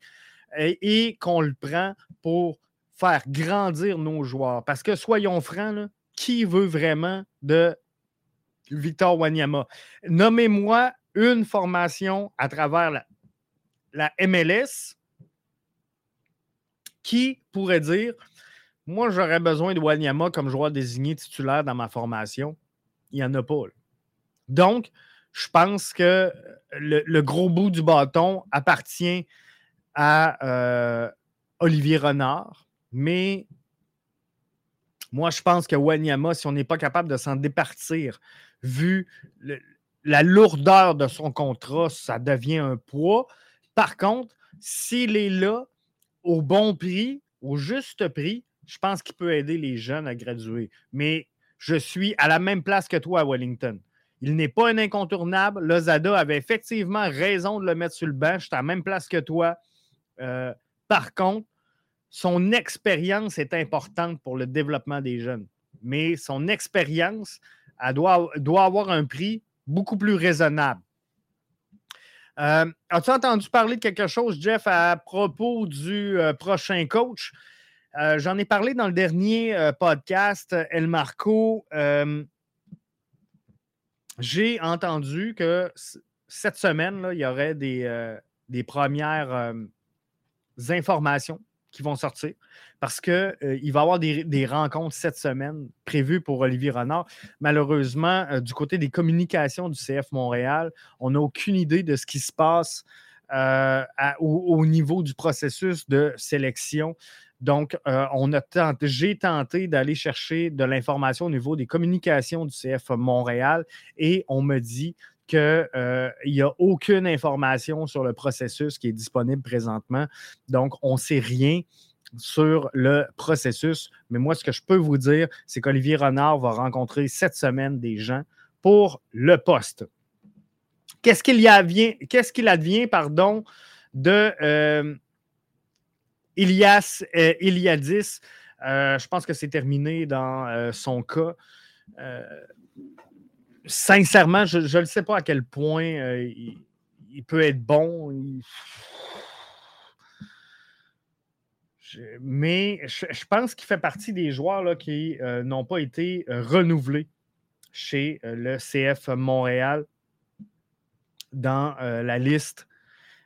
et, qu'on le prend pour faire grandir nos joueurs. Parce que soyons francs, qui veut vraiment de Victor Wanyama? Nommez-moi une formation à travers la, MLS qui pourrait dire Moi, j'aurais besoin de Wanyama comme joueur désigné titulaire dans ma formation. Il n'y en a pas. Donc, je pense que le, gros bout du bâton appartient à euh, Olivier Renard, mais moi, je pense que Wanyama, si on n'est pas capable de s'en départir, vu la lourdeur de son contrat, ça devient un poids. Par contre, s'il est là au bon prix, au juste prix, je pense qu'il peut aider les jeunes à graduer. Mais je suis à la même place que toi à Wellington. Il n'est pas un incontournable. Lozada avait effectivement raison de le mettre sur le banc. Je suis à la même place que toi. Euh, par contre, son expérience est importante pour le développement des jeunes. Mais son expérience, doit avoir un prix beaucoup plus raisonnable. Euh, as-tu entendu parler de quelque chose, Jeff, à propos du euh, prochain coach? J'en ai parlé dans le dernier podcast, El Marco j'ai entendu que cette semaine, il y aurait des, euh, premières euh, informations qui vont sortir parce qu'il euh, va y avoir des, rencontres cette semaine prévues pour Olivier Renard. Malheureusement, du côté des communications du CF Montréal, on n'a aucune idée de ce qui se passe au, niveau du processus de sélection donc, euh, on a j'ai tenté d'aller chercher de l'information au niveau des communications du CF Montréal et on me dit qu'il n'y a aucune information sur le processus qui est disponible présentement. Donc, on ne sait rien sur le processus. Mais moi, ce que je peux vous dire, c'est qu'Olivier Renard va rencontrer cette semaine des gens pour le poste. Qu'est-ce qu'il advient, qu'est-ce qu'il advient pardon, de euh, Ilias euh, Iliadis? Euh, je pense que c'est terminé dans son cas. Sincèrement, je ne sais pas à quel point il, il, peut être bon. Mais je, pense qu'il fait partie des joueurs qui euh, n'ont pas été euh, renouvelés chez euh, le CF Montréal dans la liste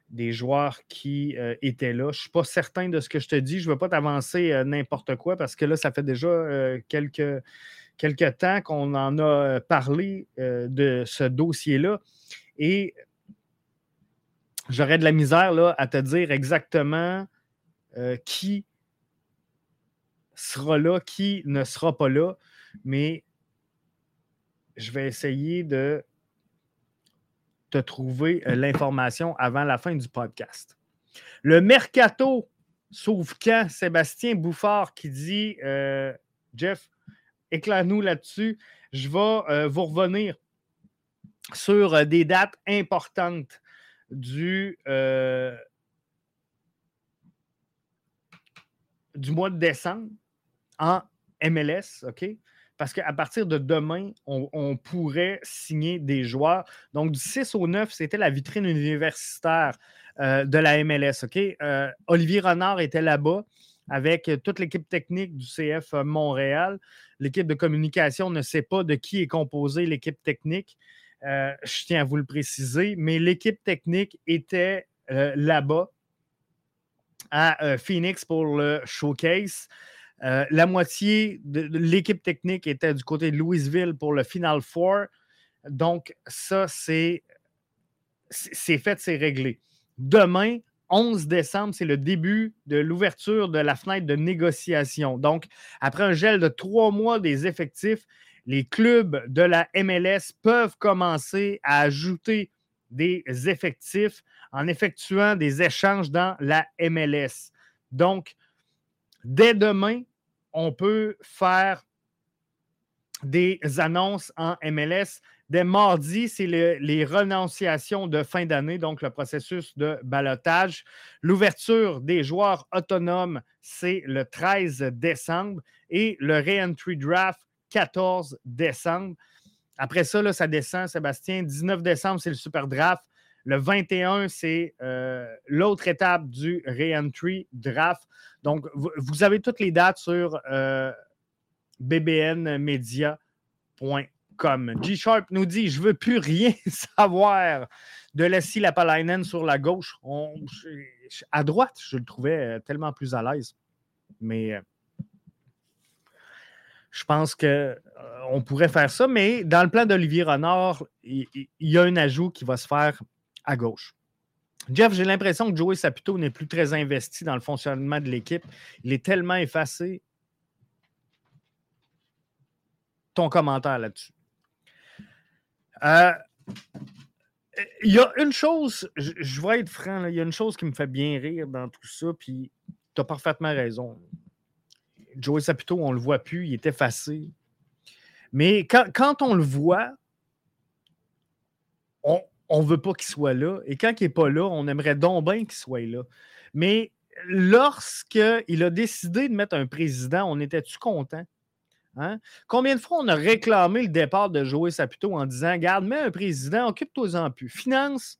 des joueurs qui étaient là. Je ne suis pas certain de ce que je te dis. Je ne veux pas t'avancer n'importe quoi parce que là, ça fait déjà quelques, quelques temps qu'on en a parlé de ce dossier-là. Et j'aurais de la misère là, à te dire exactement euh, qui sera là, qui ne sera pas là, mais je vais essayer de te trouver euh, l'information avant la fin du podcast. Le mercato sauf quand? Sébastien Bouffard qui dit euh, Jeff, éclaire-nous là-dessus. Je vais vous revenir sur des dates importantes du, du mois de décembre en MLS, OK? Parce qu'à partir de demain, on, pourrait signer des joueurs. Donc, du 6 au 9, c'était la vitrine universitaire euh, de la MLS, OK? Euh, Olivier Renard était là-bas avec toute l'équipe technique du CF Montréal. L'équipe de communication ne sait pas de qui est composée l'équipe technique. Euh, je tiens à vous le préciser, mais l'équipe technique était là-bas à euh, Phoenix pour le showcase. Euh, la moitié de, l'équipe technique était du côté de Louisville pour le Final Four. Donc, ça, c'est fait, c'est réglé. Demain, 11 décembre, c'est le début de l'ouverture de la fenêtre de négociation. Donc, après un gel de trois mois des effectifs, les clubs de la MLS peuvent commencer à ajouter des effectifs en effectuant des échanges dans la MLS. Donc, dès demain, on peut faire des annonces en MLS. Dès mardi, c'est les renonciations de fin d'année, donc le processus de balotage. L'ouverture des joueurs autonomes, c'est le 13 décembre et le re-entry draft, 14 décembre. Après ça, là, ça descend, Sébastien. 19 décembre, c'est le super draft. Le 21, c'est euh, l'autre étape du re-entry draft. Donc, vous, avez toutes les dates sur euh, bbnmedia.com. G-Sharp nous dit Je ne veux plus rien (laughs) savoir de Leslie Lapalainen sur la gauche. à droite, je le trouvais euh, tellement plus à l'aise. Mais je pense qu'on pourrait faire ça, mais dans le plan d'Olivier Renard, il, y a un ajout qui va se faire à gauche. Jeff, j'ai l'impression que Joey Saputo n'est plus très investi dans le fonctionnement de l'équipe. Il est tellement effacé. Ton commentaire là-dessus. Euh, il y a une chose, je, vais être franc, il y a une chose qui me fait bien rire dans tout ça, puis tu as parfaitement raison. Joey Saputo, on ne le voit plus, il est effacé. Mais quand, on le voit, on, on ne veut pas qu'il soit là. Et quand il n'est pas là, on aimerait donc bien qu'il soit là. Mais lorsqu'il a décidé de mettre un président, on était-tu content? Hein? Combien de fois on a réclamé le départ de Joey Saputo en disant Garde, mets un président, occupe-toi-en plus. Finance,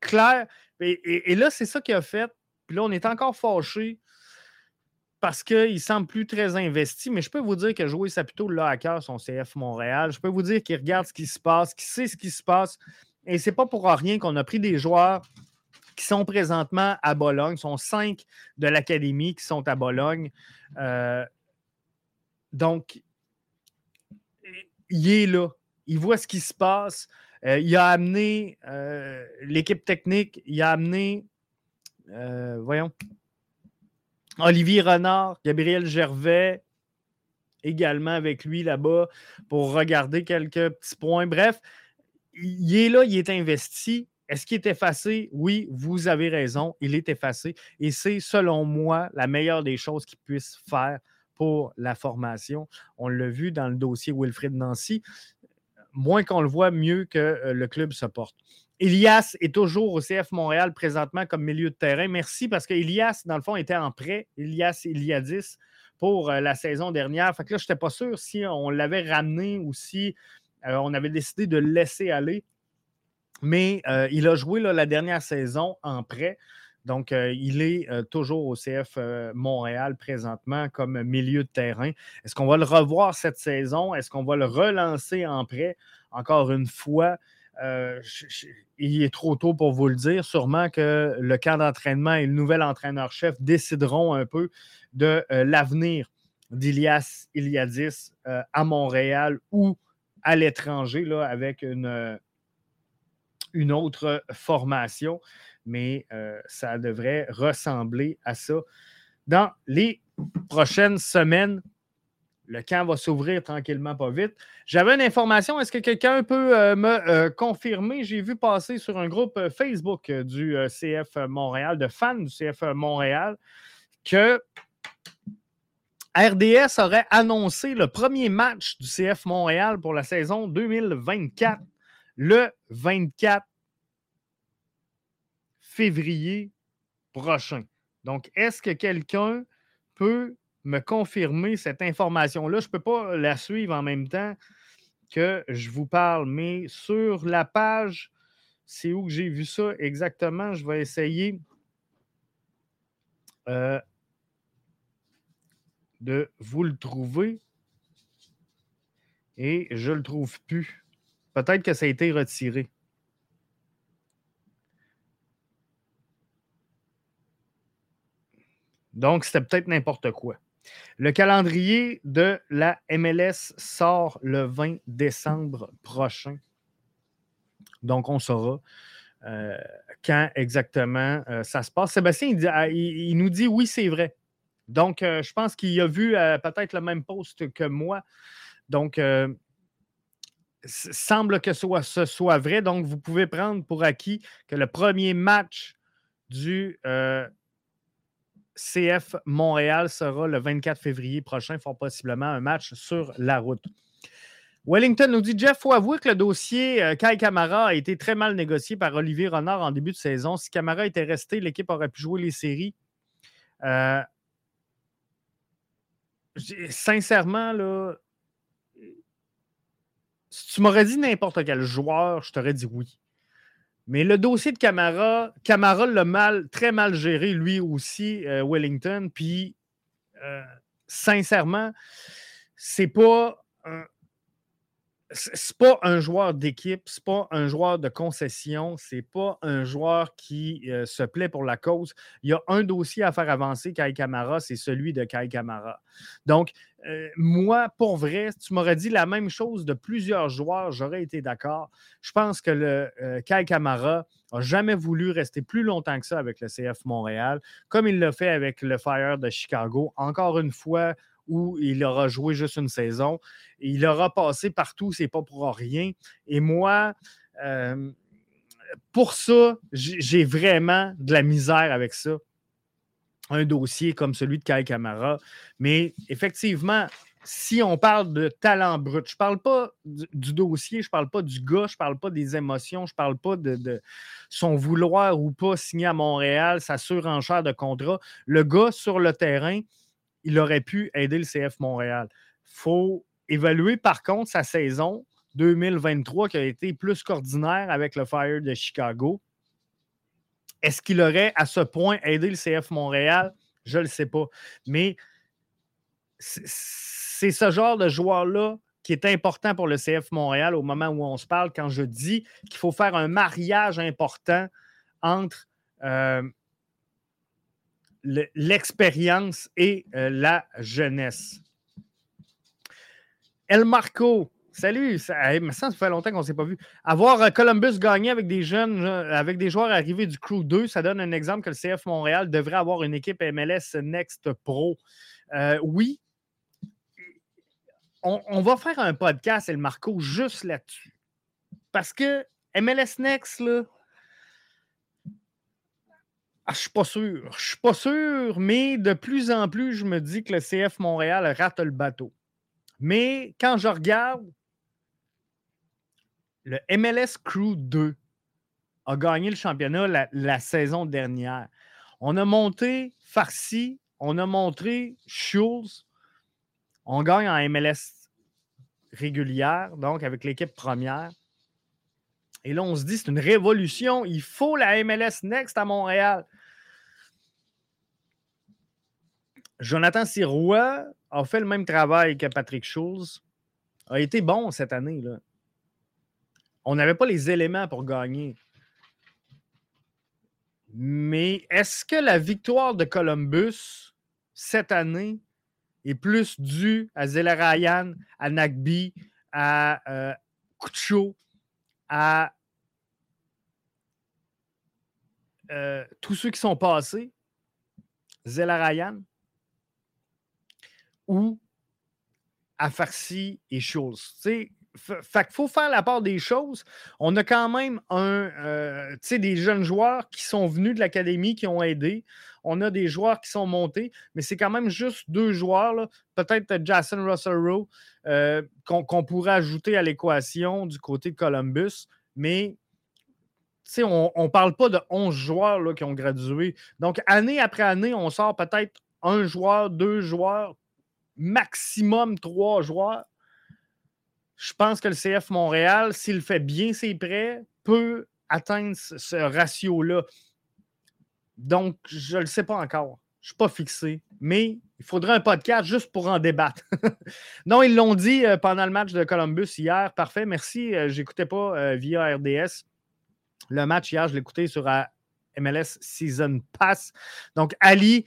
clair. Et, là, c'est ça qu'il a fait. Puis là, on est encore fâché parce qu'il semble plus très investi. Mais je peux vous dire que jouer Saputo là à cœur son CF Montréal. Je peux vous dire qu'il regarde ce qui se passe, qu'il sait ce qui se passe. Et c'est pas pour rien qu'on a pris des joueurs qui sont présentement à Bologne. Ce sont cinq de l'académie qui sont à Bologne. Euh, donc, il est là. Il voit ce qui se passe. Euh, il a amené euh, l'équipe technique. Il a amené, voyons, Olivier Renard, Gabriel Gervais, également avec lui là-bas pour regarder quelques petits points. Bref, il est là, il est investi. Est-ce qu'il est effacé? Oui, vous avez raison, il est effacé. Et c'est, selon moi, la meilleure des choses qu'il puisse faire pour la formation. On l'a vu dans le dossier Wilfrid Nancy. Moins qu'on le voit, mieux que euh, le club se porte. Elias est toujours au CF Montréal présentement comme milieu de terrain. Merci parce que Elias, dans le fond, était en prêt. Elias Iliadis pour euh, la saison dernière. Fait que là, je n'étais pas sûr si on l'avait ramené ou si euh, on avait décidé de le laisser aller. Mais il a joué la dernière saison en prêt. Donc, il est toujours au CF Montréal présentement comme milieu de terrain. Est-ce qu'on va le revoir cette saison? Est-ce qu'on va le relancer en prêt? Encore une fois, il est trop tôt pour vous le dire. Sûrement que le camp d'entraînement et le nouvel entraîneur-chef décideront un peu de l'avenir d'Ilias Iliadis à Montréal ou à l'étranger avec une, une autre formation mais euh, ça devrait ressembler à ça. Dans les prochaines semaines, le camp va s'ouvrir tranquillement, pas vite. J'avais une information. Est-ce que quelqu'un peut euh, me euh, confirmer? J'ai vu passer sur un groupe Facebook du CF Montréal, de fans du CF Montréal, que RDS aurait annoncé le premier match du CF Montréal pour la saison 2024, le 24 février prochain. Donc, est-ce que quelqu'un peut me confirmer cette information-là? Je ne peux pas la suivre en même temps que je vous parle, mais sur la page, c'est où que j'ai vu ça exactement? Je vais essayer euh, de vous le trouver. Et je ne le trouve plus. Peut-être que ça a été retiré. Donc, c'était peut-être n'importe quoi. Le calendrier de la MLS sort le 20 décembre prochain. Donc, on saura euh, quand exactement euh, ça se passe. Sébastien, il, ah, nous dit oui, c'est vrai. Donc, euh, je pense qu'il a vu peut-être le même poste que moi. Donc, semble que ce soit vrai. Donc, vous pouvez prendre pour acquis que le premier match du CF Montréal sera le 24 février prochain, fort possiblement un match sur la route. Wellington nous dit Jeff, il faut avouer que le dossier euh, Kai Camara a été très mal négocié par Olivier Renard en début de saison. Si Camara était resté, l'équipe aurait pu jouer les séries. Euh, sincèrement, si tu m'aurais dit n'importe quel joueur, je t'aurais dit oui. Mais le dossier de Camara, Camara l'a mal, très mal géré, lui aussi, euh, Wellington. Puis, euh, sincèrement, c'est pas un, c'est pas un joueur d'équipe, c'est pas un joueur de concession, c'est pas un joueur qui euh, se plaît pour la cause. Il y a un dossier à faire avancer, Kai Kamara, c'est celui de Kai Kamara. Donc, euh, moi, pour vrai, tu m'aurais dit la même chose de plusieurs joueurs, j'aurais été d'accord. Je pense que le euh, Kai Kamara n'a jamais voulu rester plus longtemps que ça avec le CF Montréal, comme il l'a fait avec le Fire de Chicago. Encore une fois, où il aura joué juste une saison. Il aura passé partout, c'est pas pour rien. Et moi, euh, pour ça, j'ai vraiment de la misère avec ça. Un dossier comme celui de Kai Kamara. Mais effectivement, si on parle de talent brut, je ne parle pas du, dossier, je ne parle pas du gars, je ne parle pas des émotions, je ne parle pas de, de, son vouloir ou pas signer à Montréal, sa surenchère de contrat. Le gars sur le terrain, il aurait pu aider le CF Montréal. Il faut évaluer par contre sa saison 2023 qui a été plus qu'ordinaire avec le Fire de Chicago. Est-ce qu'il aurait à ce point aidé le CF Montréal? Je ne le sais pas. Mais c'est ce genre de joueur-là qui est important pour le CF Montréal au moment où on se parle quand je dis qu'il faut faire un mariage important entre euh, l'expérience et euh, la jeunesse. El Marco, salut, ça, fait longtemps qu'on ne s'est pas vu. Avoir euh, Columbus gagner avec des jeunes, avec des joueurs arrivés du Crew 2, ça donne un exemple que le CF Montréal devrait avoir une équipe MLS Next Pro. Euh, oui, on, on, va faire un podcast, El Marco, juste là-dessus. parce que MLS Next, là, ah, je suis pas sûr. Je suis pas sûr, mais de plus en plus, je me dis que le CF Montréal rate le bateau. Mais quand je regarde, le MLS Crew 2 a gagné le championnat la, saison dernière. On a monté Farsi, on a montré Schulz. On gagne en MLS régulière, donc avec l'équipe première. Et là, on se dit, c'est une révolution. Il faut la MLS Next à Montréal. Jonathan Sirois a fait le même travail que Patrick Schulz. A été bon cette année. Là. On n'avait pas les éléments pour gagner. Mais est-ce que la victoire de Columbus cette année est plus due à Zelarayan, à Nagby, à euh, Kucho, à euh, tous ceux qui sont passés, Zelarayan, ou à Farsi et Schultz. Fait qu'il faut faire la part des choses. On a quand même un, euh, des jeunes joueurs qui sont venus de l'académie, qui ont aidé. On a des joueurs qui sont montés, mais c'est quand même juste deux joueurs. Peut-être Jason Russell euh, qu'on pourrait ajouter à l'équation du côté de Columbus, mais on ne parle pas de 11 joueurs là, qui ont gradué. Donc, année après année, on sort peut-être un joueur, deux joueurs, maximum trois joueurs. Je pense que le CF Montréal, s'il fait bien ses prêts, peut atteindre ce ratio-là. Donc, je ne le sais pas encore. Je ne suis pas fixé. Mais il faudrait un podcast juste pour en débattre. (laughs) non, ils l'ont dit euh, pendant le match de Columbus hier. Parfait, merci. Euh, je n'écoutais pas euh, via RDS. Le match hier, je l'écoutais sur MLS Season Pass. Donc, Ali,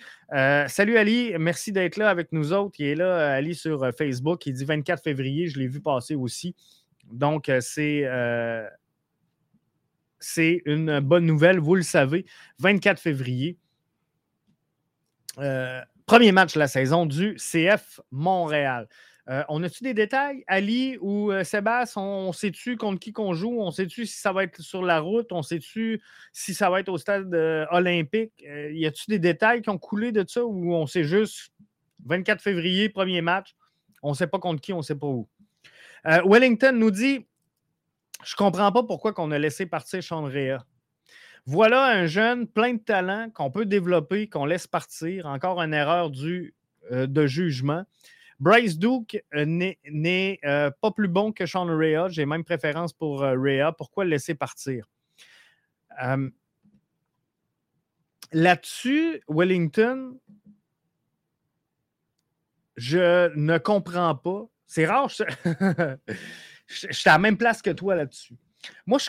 salut Ali, merci d'être là avec nous autres. Il est là, Ali, sur Facebook. Il dit 24 février, je l'ai vu passer aussi. Donc, c'est. C'est une bonne nouvelle, vous le savez. 24 février. premier match de la saison du CF Montréal. Euh, on a-tu des détails, Ali ou euh? On, sait-tu contre qui qu'on joue? On sait-tu si ça va être sur la route? On sait-tu si ça va être au stade euh, olympique? y a-tu des détails qui ont coulé de ça ou on sait juste 24 février, premier match? On ne sait pas contre qui, on ne sait pas où. Wellington nous dit Je ne comprends pas pourquoi on a laissé partir Chandrea. Voilà un jeune plein de talent qu'on peut développer, qu'on laisse partir. Encore une erreur du, de jugement. Bryce Duke euh, n'est euh, pas plus bon que Sean Rea. J'ai même préférence pour euh, Rea. Pourquoi laisser partir? Là-dessus, Wellington, je ne comprends pas. C'est rare, (laughs) suis à la même place que toi là-dessus. Moi,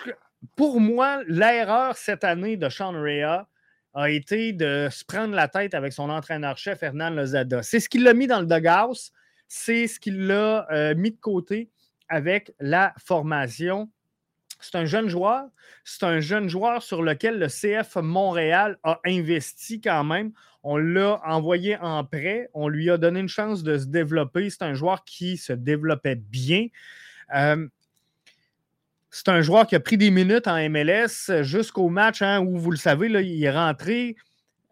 pour moi, l'erreur cette année de Sean Rea a été de se prendre la tête avec son entraîneur-chef, Hernan Lozada. C'est ce qu'il l'a mis dans le doghouse c'est ce qu'il l'a euh, mis de côté avec la formation. C'est un jeune joueur. C'est un jeune joueur sur lequel le CF Montréal a investi quand même. On l'a envoyé en prêt. On lui a donné une chance de se développer. C'est un joueur qui se développait bien. Euh, c'est un joueur qui a pris des minutes en MLS jusqu'au match hein, où, vous le savez, là, il est rentré.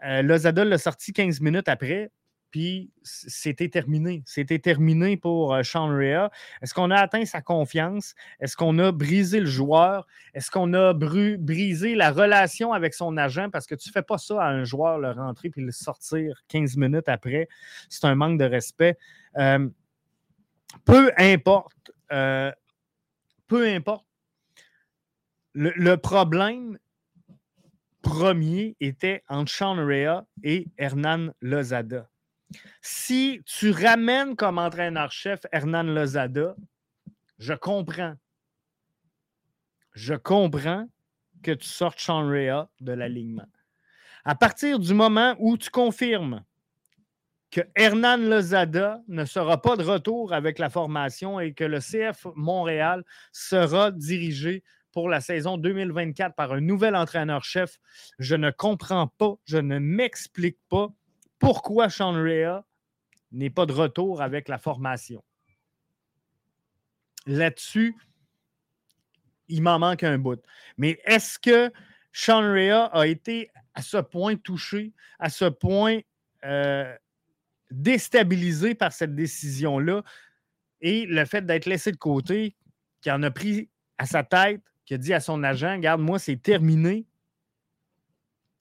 Euh, Lozada l'a sorti 15 minutes après. Puis c'était terminé. C'était terminé pour euh, Sean Rea. Est-ce qu'on a atteint sa confiance? Est-ce qu'on a brisé le joueur? Est-ce qu'on a brisé la relation avec son agent? Parce que tu ne fais pas ça à un joueur, le rentrer puis le sortir 15 minutes après. C'est un manque de respect. Euh, peu importe. Euh, peu importe. le problème premier était entre Sean Rea et Hernan Lozada. Si tu ramènes comme entraîneur-chef Hernan Lozada, je comprends. Je comprends que tu sortes Sean Rea de l'alignement. À partir du moment où tu confirmes que Hernan Lozada ne sera pas de retour avec la formation et que le CF Montréal sera dirigé pour la saison 2024 par un nouvel entraîneur-chef, je ne comprends pas, je ne m'explique pas pourquoi Sean Rea n'est pas de retour avec la formation. Là-dessus, il m'en manque un bout. Mais est-ce que Sean Rea a été à ce point touché, à ce point euh, déstabilisé par cette décision-là et le fait d'être laissé de côté, qui en a pris à sa tête, qui a dit à son agent Garde, moi, c'est terminé.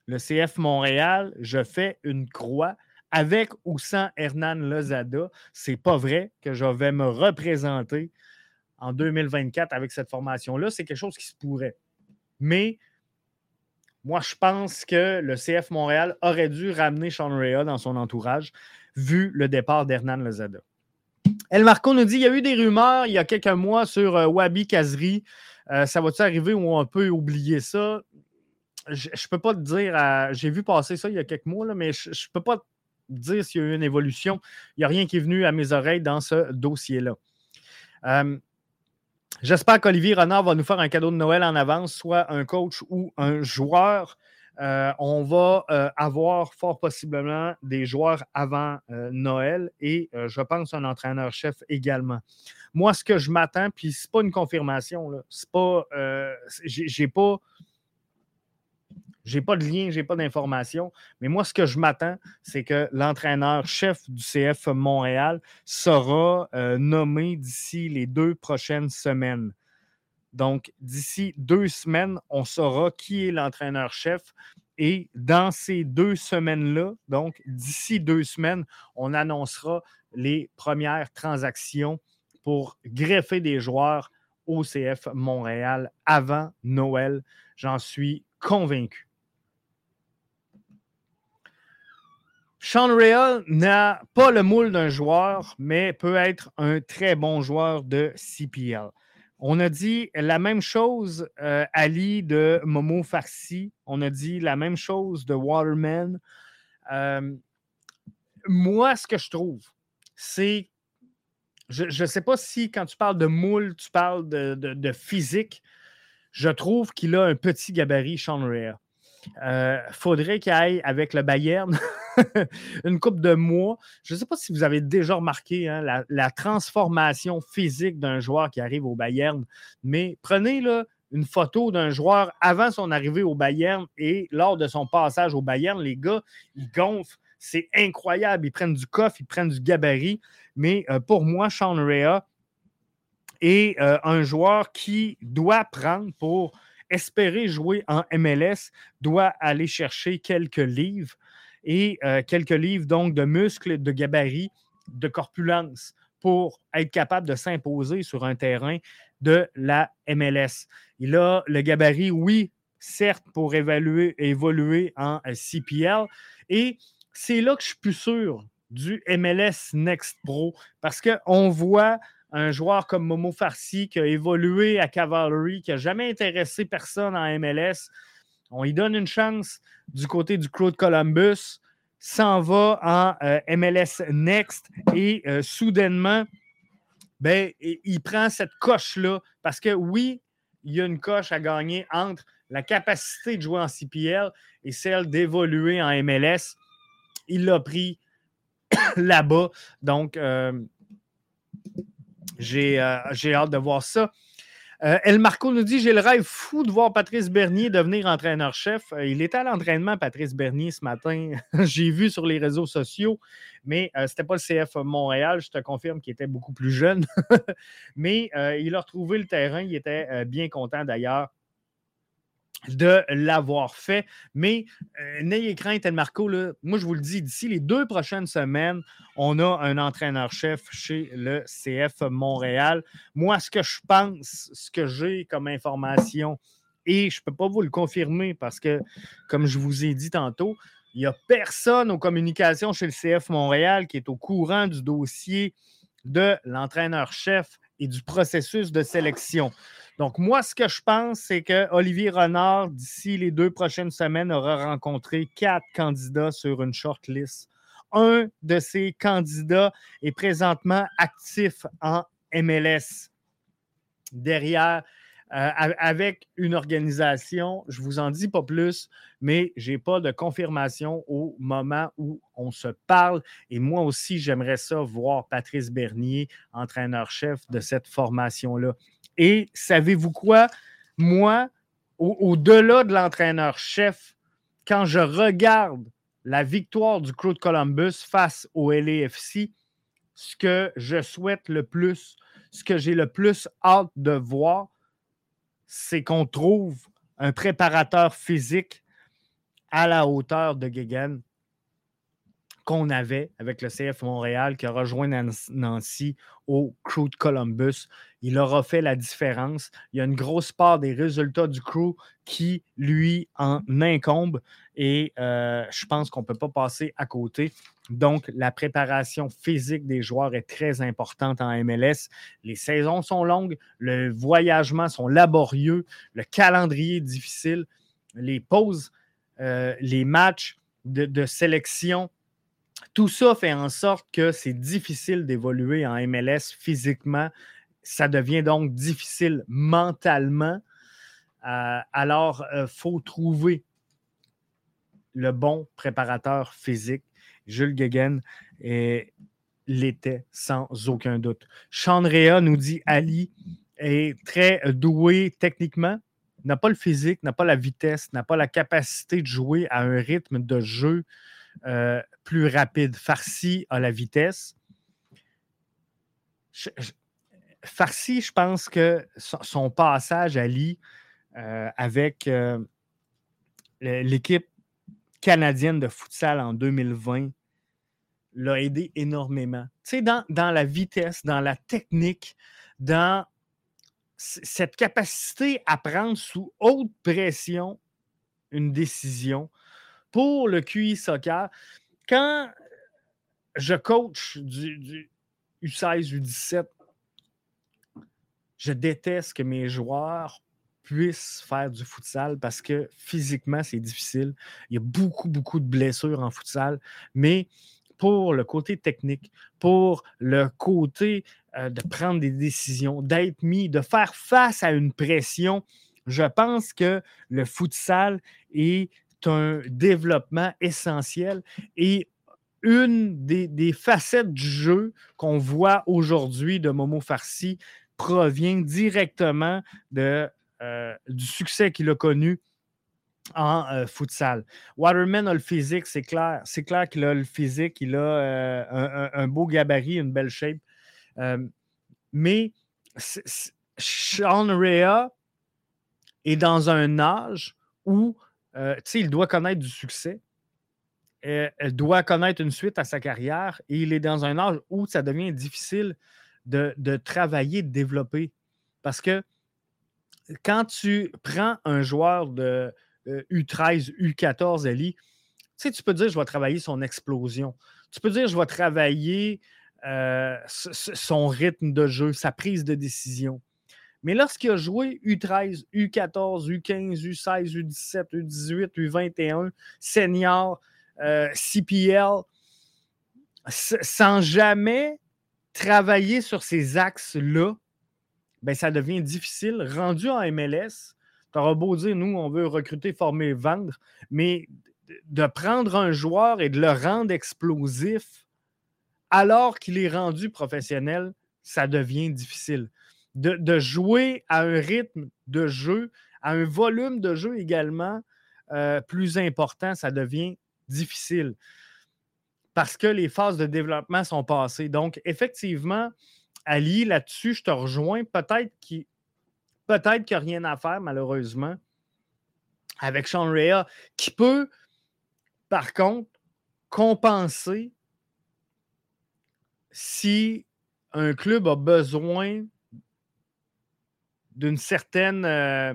Le CF Montréal, je fais une croix avec ou sans Hernan Lozada. C'est pas vrai que je vais me représenter en 2024 avec cette formation-là. C'est quelque chose qui se pourrait. Mais moi, je pense que le CF Montréal aurait dû ramener Sean Rea dans son entourage, vu le départ d'Hernan Lozada. El Marco nous dit il y a eu des rumeurs il y a quelques mois sur euh, Wabi Kazri. Euh, ça va-tu arriver où on peut oublier ça? Je ne peux pas te dire, j'ai vu passer ça il y a quelques mois, là, mais je ne peux pas te dire s'il y a eu une évolution. Il n'y a rien qui est venu à mes oreilles dans ce dossier-là. Euh, J'espère qu'Olivier Renard va nous faire un cadeau de Noël en avance, soit un coach ou un joueur. Euh, on va euh, avoir fort possiblement des joueurs avant euh, Noël et je pense un entraîneur-chef également. Moi, ce que je m'attends, puis c'est pas une confirmation, c'est pas. j'ai pas pas de lien, j'ai pas d'information. Mais moi, ce que je m'attends, c'est que l'entraîneur-chef du CF Montréal sera nommé d'ici les deux prochaines semaines. Donc, d'ici deux semaines, on saura qui est l'entraîneur-chef. Et dans ces deux semaines-là, donc d'ici deux semaines, on annoncera les premières transactions pour greffer des joueurs au CF Montréal avant Noël. J'en suis convaincu. Sean Rea n'a pas le moule d'un joueur, mais peut être un très bon joueur de CPL. On a dit la même chose, euh, Ali, de Momo Farsi. On a dit la même chose de Waterman. Euh, moi, ce que je trouve, c'est. Je ne sais pas si quand tu parles de moule, tu parles de, physique. Je trouve qu'il a un petit gabarit, Sean Rea. Euh, faudrait qu'il aille avec le Bayern (laughs) (laughs) une coupe de mois. Je ne sais pas si vous avez déjà remarqué hein, la, transformation physique d'un joueur qui arrive au Bayern, mais prenez là, une photo d'un joueur avant son arrivée au Bayern et lors de son passage au Bayern, les gars, ils gonflent. C'est incroyable. Ils prennent du coffre, ils prennent du gabarit. Mais euh, pour moi, Sean Rea est euh, un joueur qui doit prendre pour espérer jouer en MLS, doit aller chercher quelques livres et euh, quelques livres donc de muscles, de gabarit, de corpulence pour être capable de s'imposer sur un terrain de la MLS. Il a le gabarit, oui, certes, pour évoluer en euh, CPL. Et c'est là que je suis plus sûr du MLS Next Pro parce qu'on voit un joueur comme Momo Farsi qui a évolué à Cavalry, qui n'a jamais intéressé personne en MLS. On lui donne une chance du côté du Crew de Columbus, s'en va en euh, MLS Next et euh, soudainement, ben, il prend cette coche-là parce que oui, il y a une coche à gagner entre la capacité de jouer en CPL et celle d'évoluer en MLS. Il l'a pris (coughs) là-bas. Donc, euh, j'ai hâte de voir ça. Euh, El Marco nous dit J'ai le rêve fou de voir Patrice Bernier devenir entraîneur-chef. Euh, il était à l'entraînement, Patrice Bernier, ce matin. (laughs) J'ai vu sur les réseaux sociaux, mais euh, ce n'était pas le CF Montréal. Je te confirme qu'il était beaucoup plus jeune. (laughs) mais il a retrouvé le terrain. Il était bien content d'ailleurs de l'avoir fait. Mais euh, n'ayez crainte, Marco, là, moi je vous le dis, d'ici les deux prochaines semaines, on a un entraîneur-chef chez le CF Montréal. Moi, ce que je pense, ce que j'ai comme information, et je ne peux pas vous le confirmer parce que, comme je vous ai dit tantôt, il n'y a personne aux communications chez le CF Montréal qui est au courant du dossier de l'entraîneur-chef et du processus de sélection. Donc, moi, ce que je pense, c'est que Olivier Renard, d'ici les deux prochaines semaines, aura rencontré quatre candidats sur une shortlist. Un de ces candidats est présentement actif en MLS. Derrière, euh, avec une organisation, je ne vous en dis pas plus, mais je n'ai pas de confirmation au moment où on se parle. Et moi aussi, j'aimerais ça voir Patrice Bernier, entraîneur-chef de cette formation-là. Et savez-vous quoi? moi, au-delà de l'entraîneur-chef, quand je regarde la victoire du Crew de Columbus face au LAFC, ce que je souhaite le plus, ce que j'ai le plus hâte de voir, c'est qu'on trouve un préparateur physique à la hauteur de Gegen qu'on avait avec le CF Montréal qui a rejoint Nancy au Crew de Columbus. Il aura fait la différence. Il y a une grosse part des résultats du Crew qui, lui, en incombe et euh, je pense qu'on ne peut pas passer à côté. Donc, la préparation physique des joueurs est très importante en MLS. Les saisons sont longues, le voyagement sont laborieux, le calendrier est difficile, les pauses, euh, les matchs de sélection tout ça fait en sorte que c'est difficile d'évoluer en MLS physiquement. Ça devient donc difficile mentalement. Euh, alors, il euh, faut trouver le bon préparateur physique. Jules Guéguen l'était sans aucun doute. Chandrea nous dit Ali est très doué techniquement, n'a pas le physique, n'a pas la vitesse, n'a pas la capacité de jouer à un rythme de jeu euh, plus rapide. Farsi a la vitesse. Farsi, je pense que son, passage à Lee euh, avec euh, l'équipe canadienne de futsal en 2020 l'a aidé énormément. Tu sais, dans, dans, la vitesse, dans la technique, dans cette capacité à prendre sous haute pression une décision, pour le QI soccer, quand je coach du, U16, U17, je déteste que mes joueurs puissent faire du futsal parce que physiquement, c'est difficile. Il y a beaucoup, beaucoup de blessures en futsal, mais pour le côté technique, pour le côté euh, de prendre des décisions, d'être mis, de faire face à une pression, je pense que le futsal est un développement essentiel et une des, facettes du jeu qu'on voit aujourd'hui de Momo Farsi provient directement de, euh, du succès qu'il a connu en euh, futsal. Waterman a le physique, c'est clair. C'est clair qu'il a le physique, il a euh, un, beau gabarit, une belle shape. mais Sean Rea est dans un âge où euh, il doit connaître du succès. Euh, elle doit connaître une suite à sa carrière et il est dans un âge où ça devient difficile de, travailler, de développer. Parce que quand tu prends un joueur de U13, U14, Ellie, tu peux dire je vais travailler son explosion. Tu peux dire je vais travailler euh, son rythme de jeu, sa prise de décision. Mais lorsqu'il a joué U13, U14, U15, U16, U17, U18, U21, senior, euh, CPL, sans jamais travailler sur ces axes-là, ben, ça devient difficile. Rendu en MLS, tu auras beau dire, nous, on veut recruter, former, vendre, mais de prendre un joueur et de le rendre explosif alors qu'il est rendu professionnel, ça devient difficile de, jouer à un rythme de jeu, à un volume de jeu également euh, plus important, ça devient difficile parce que les phases de développement sont passées. Donc, effectivement, Ali, là-dessus, je te rejoins. Peut-être qu'il peut-être n'y a rien à faire, malheureusement, avec Sean Rea, qui peut, par contre, compenser si un club a besoin d'une certaine. Euh,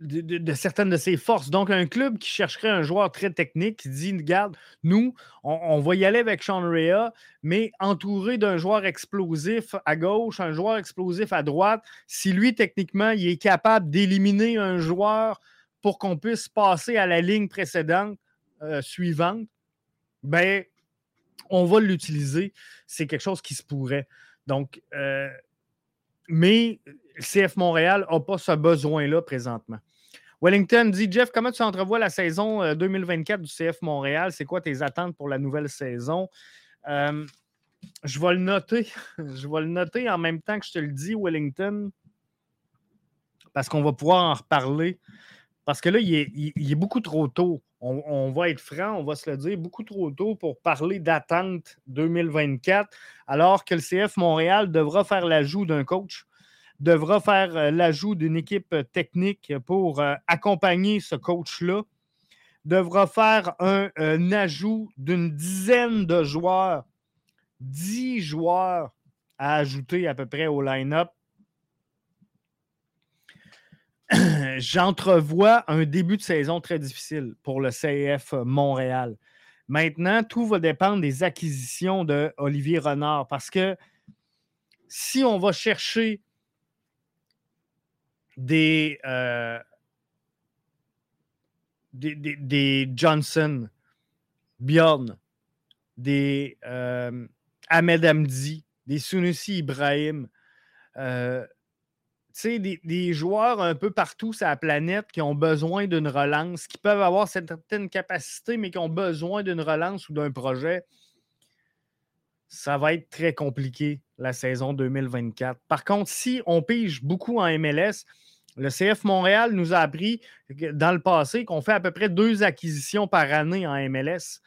de, certaines de ses forces. Donc, un club qui chercherait un joueur très technique, qui dit Regarde, nous, on, va y aller avec Sean Rea, mais entouré d'un joueur explosif à gauche, un joueur explosif à droite. Si lui, techniquement, il est capable d'éliminer un joueur pour qu'on puisse passer à la ligne précédente, euh, suivante, ben, on va l'utiliser. C'est quelque chose qui se pourrait. Donc, euh, mais CF Montréal n'a pas ce besoin-là présentement. Wellington dit Jeff, comment tu entrevois la saison 2024 euh, du CF Montréal? C'est quoi tes attentes pour la nouvelle saison? Euh, je vais le noter. (laughs) je vais le noter en même temps que je te le dis, Wellington, parce qu'on va pouvoir en reparler. Parce que là, il est, beaucoup trop tôt. On, va être franc, on va se le dire, beaucoup trop tôt pour parler d'attente 2024, alors que le CF Montréal devra faire l'ajout d'un coach, devra faire euh, l'ajout d'une équipe technique pour euh, accompagner ce coach-là, devra faire un, un ajout d'une dizaine de joueurs 10 joueurs à ajouter à peu près au line-up. (clears throat) J'entrevois un début de saison très difficile pour le CF Montréal. Maintenant, tout va dépendre des acquisitions de Olivier Renard parce que si on va chercher des, euh, des, Johnson, Bjorn, des, euh, Ahmed Amdi, des Sunusi Ibrahim, euh, des, des, joueurs un peu partout sur la planète qui ont besoin d'une relance, qui peuvent avoir certaines capacités, mais qui ont besoin d'une relance ou d'un projet. Ça va être très compliqué la saison 2024. Par contre, si on pige beaucoup en MLS, le CF Montréal nous a appris dans le passé qu'on fait à peu près deux acquisitions par année en MLS.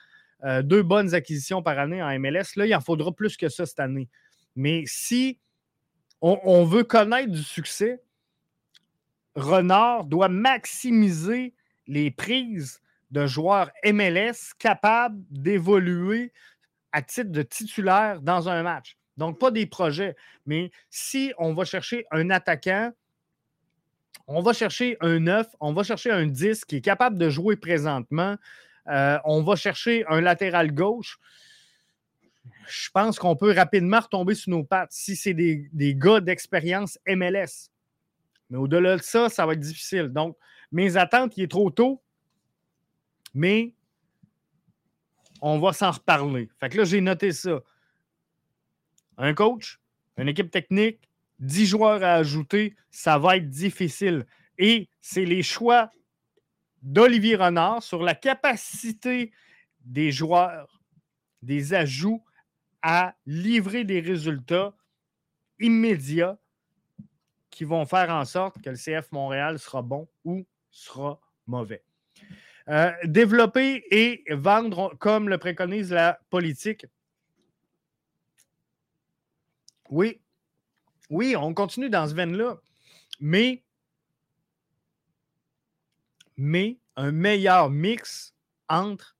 Euh, deux bonnes acquisitions par année en MLS. Là, il en faudra plus que ça cette année. Mais si on, veut connaître du succès, Renard doit maximiser les prises de joueurs MLS capables d'évoluer à titre de titulaire dans un match. Donc, pas des projets. Mais si on va chercher un attaquant, on va chercher un 9, on va chercher un 10 qui est capable de jouer présentement, euh, on va chercher un latéral gauche. Je pense qu'on peut rapidement retomber sur nos pattes si c'est des, gars d'expérience MLS. Mais au-delà de ça, ça va être difficile. Donc, mes attentes, il est trop tôt, mais on va s'en reparler. Fait que là, j'ai noté ça. Un coach, une équipe technique, 10 joueurs à ajouter, ça va être difficile. Et c'est les choix d'Olivier Renard sur la capacité des joueurs, des ajouts à livrer des résultats immédiats qui vont faire en sorte que le CF Montréal sera bon ou sera mauvais. Euh, développer et vendre comme le préconise la politique. Oui, oui, on continue dans ce veine-là, mais mais un meilleur mix entre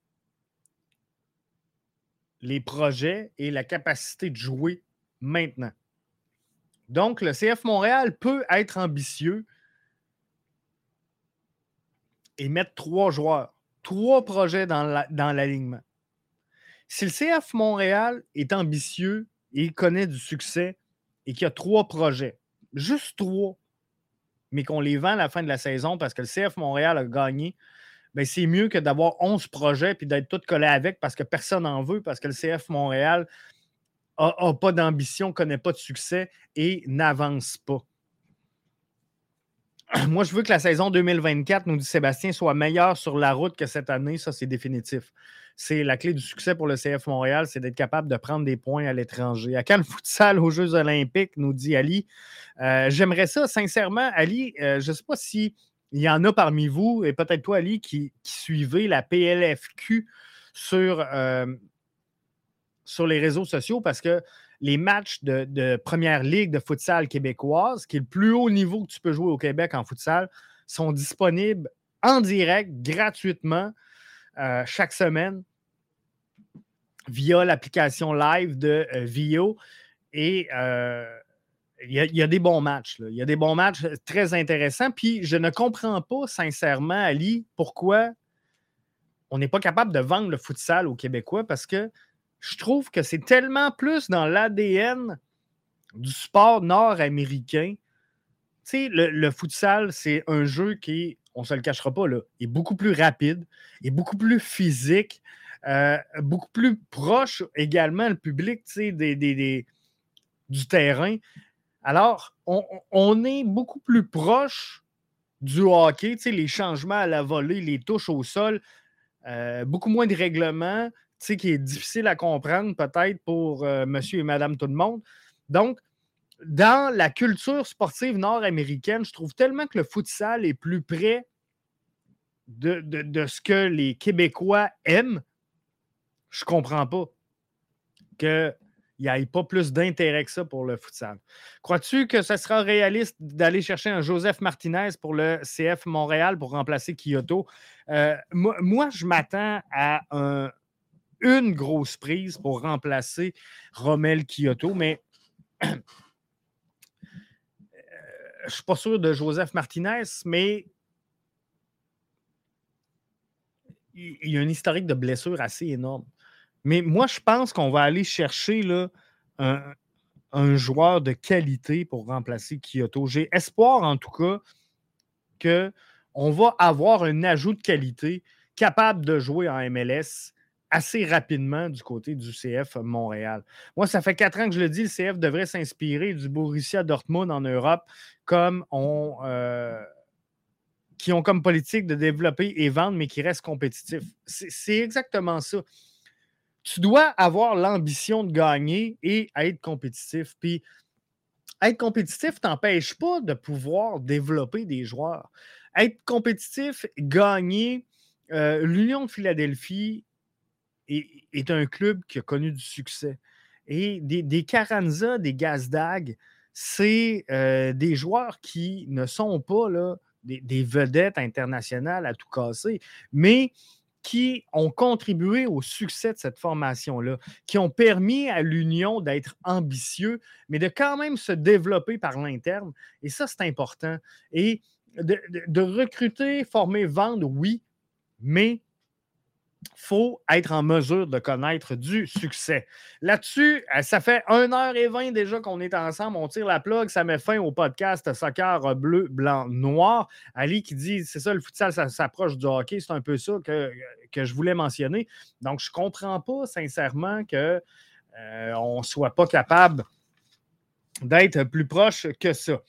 les projets et la capacité de jouer maintenant. Donc, le CF Montréal peut être ambitieux et mettre trois joueurs, trois projets dans l'alignement. si le CF Montréal est ambitieux et connaît du succès et qu'il y a trois projets, juste trois, mais qu'on les vend à la fin de la saison parce que le CF Montréal a gagné, ben c'est mieux que d'avoir 11 projets et d'être tout collé avec parce que personne n'en veut, parce que le CF Montréal n'a pas d'ambition, ne connaît pas de succès et n'avance pas. (clears throat) Moi, je veux que la saison 2024, nous dit Sébastien, soit meilleure sur la route que cette année. Ça, c'est définitif c'est la clé du succès pour le CF Montréal, c'est d'être capable de prendre des points à l'étranger. À quand le (laughs) futsal aux Jeux Olympiques, nous dit Ali. Euh, j'aimerais ça, sincèrement, Ali. Euh, je ne sais pas s'il y en a parmi vous, et peut-être toi, Ali, qui, suivez la PLFQ sur, euh, sur les réseaux sociaux parce que les matchs de, de, première ligue de futsal québécoise, qui est le plus haut niveau que tu peux jouer au Québec en futsal, sont disponibles en direct, gratuitement. Euh, chaque semaine via l'application live de euh, Vio. Et euh, il y, a des bons matchs. Il y a des bons matchs très intéressants. Puis je ne comprends pas, sincèrement, Ali, pourquoi on n'est pas capable de vendre le futsal aux Québécois parce que je trouve que c'est tellement plus dans l'ADN du sport nord-américain. Tu sais, le, futsal, c'est un jeu qui on ne se le cachera pas, est beaucoup plus rapide, est beaucoup plus physique, euh, beaucoup plus proche également le public du terrain. Alors, on, est beaucoup plus proche du hockey, les changements à la volée, les touches au sol, euh, beaucoup moins de règlements. qui est difficile à comprendre peut-être pour euh, monsieur et madame tout le monde. Donc, dans la culture sportive nord-américaine, je trouve tellement que le futsal est plus près de, de ce que les Québécois aiment. Je comprends pas que il n'y ait pas plus d'intérêt que ça pour le futsal. Crois-tu que ce sera réaliste d'aller chercher un Joseph Martinez pour le CF Montréal pour remplacer Kyoto? Euh, moi, je m'attends à une grosse prise pour remplacer Rommel Kyoto, mais (clears throat) euh, je ne suis pas sûr de Joseph Martinez, mais il y a un historique de blessure assez énorme. Mais moi, je pense qu'on va aller chercher là, un, joueur de qualité pour remplacer Kyoto. J'ai espoir, en tout cas, qu'on va avoir un ajout de qualité capable de jouer en MLS assez rapidement du côté du CF Montréal. Moi, ça fait quatre ans que je le dis, le CF devrait s'inspirer du Borussia Dortmund en Europe comme on, euh, qui ont comme politique de développer et vendre, mais qui restent compétitifs. C'est exactement ça tu dois avoir l'ambition de gagner et être compétitif. Puis être compétitif t'empêche pas de pouvoir développer des joueurs. Être compétitif, gagner. Euh, L'Union de Philadelphie est, un club qui a connu du succès. Et des, des Carranza, des Gazdag, c'est euh, des joueurs qui ne sont pas des, des, vedettes internationales à tout casser, mais qui ont contribué au succès de cette formation-là, qui ont permis à l'Union d'être ambitieux, mais de quand même se développer par l'interne. Et ça, c'est important. Et de, recruter, former, vendre, oui, mais faut être en mesure de connaître du succès. Là-dessus, euh, ça fait 1h20 déjà qu'on est ensemble. On tire la plug. Ça met fin au podcast Soccer bleu, blanc, noir. Ali qui dit c'est ça, le futsal, ça s'approche du hockey. C'est un peu ça que, je voulais mentionner. Donc, je ne comprends pas sincèrement qu'on euh, ne soit pas capable d'être plus proche que ça.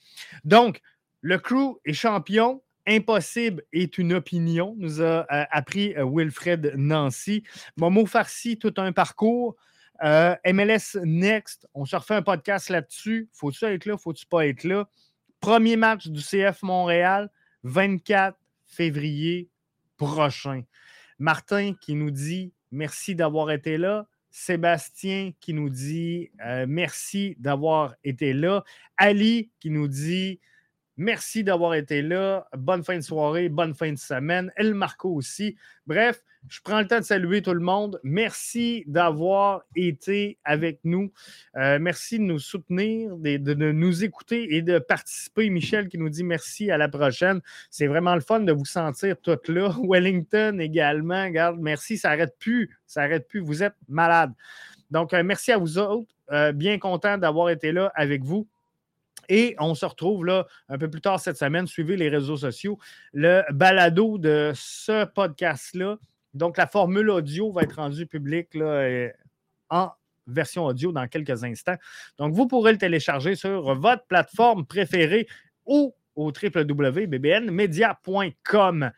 Donc, le crew est champion. Impossible est une opinion, nous a euh, appris euh, Wilfred Nancy. Momo Farsi, tout un parcours. Euh, MLS Next, on se refait un podcast là-dessus. Faut-tu être là, faut-tu pas être là? Premier match du CF Montréal, 24 février prochain. Martin qui nous dit merci d'avoir été là. Sébastien qui nous dit merci d'avoir été là. Ali qui nous dit Merci d'avoir été là. Bonne fin de soirée, bonne fin de semaine. El Marco aussi. Bref, je prends le temps de saluer tout le monde. Merci d'avoir été avec nous. Euh, merci de nous soutenir, de, nous écouter et de participer. Michel qui nous dit merci à la prochaine. C'est vraiment le fun de vous sentir toutes là. (laughs) Wellington également. Regarde, merci. Ça n'arrête plus. Ça n'arrête plus. Vous êtes malades. Donc, euh, merci à vous autres. Euh, bien content d'avoir été là avec vous. Et on se retrouve un peu plus tard cette semaine. Suivez les réseaux sociaux. Le balado de ce podcast-là, donc la formule audio va être rendue publique en version audio dans quelques instants. Donc, vous pourrez le télécharger sur votre plateforme préférée ou au www.bbnmedia.com.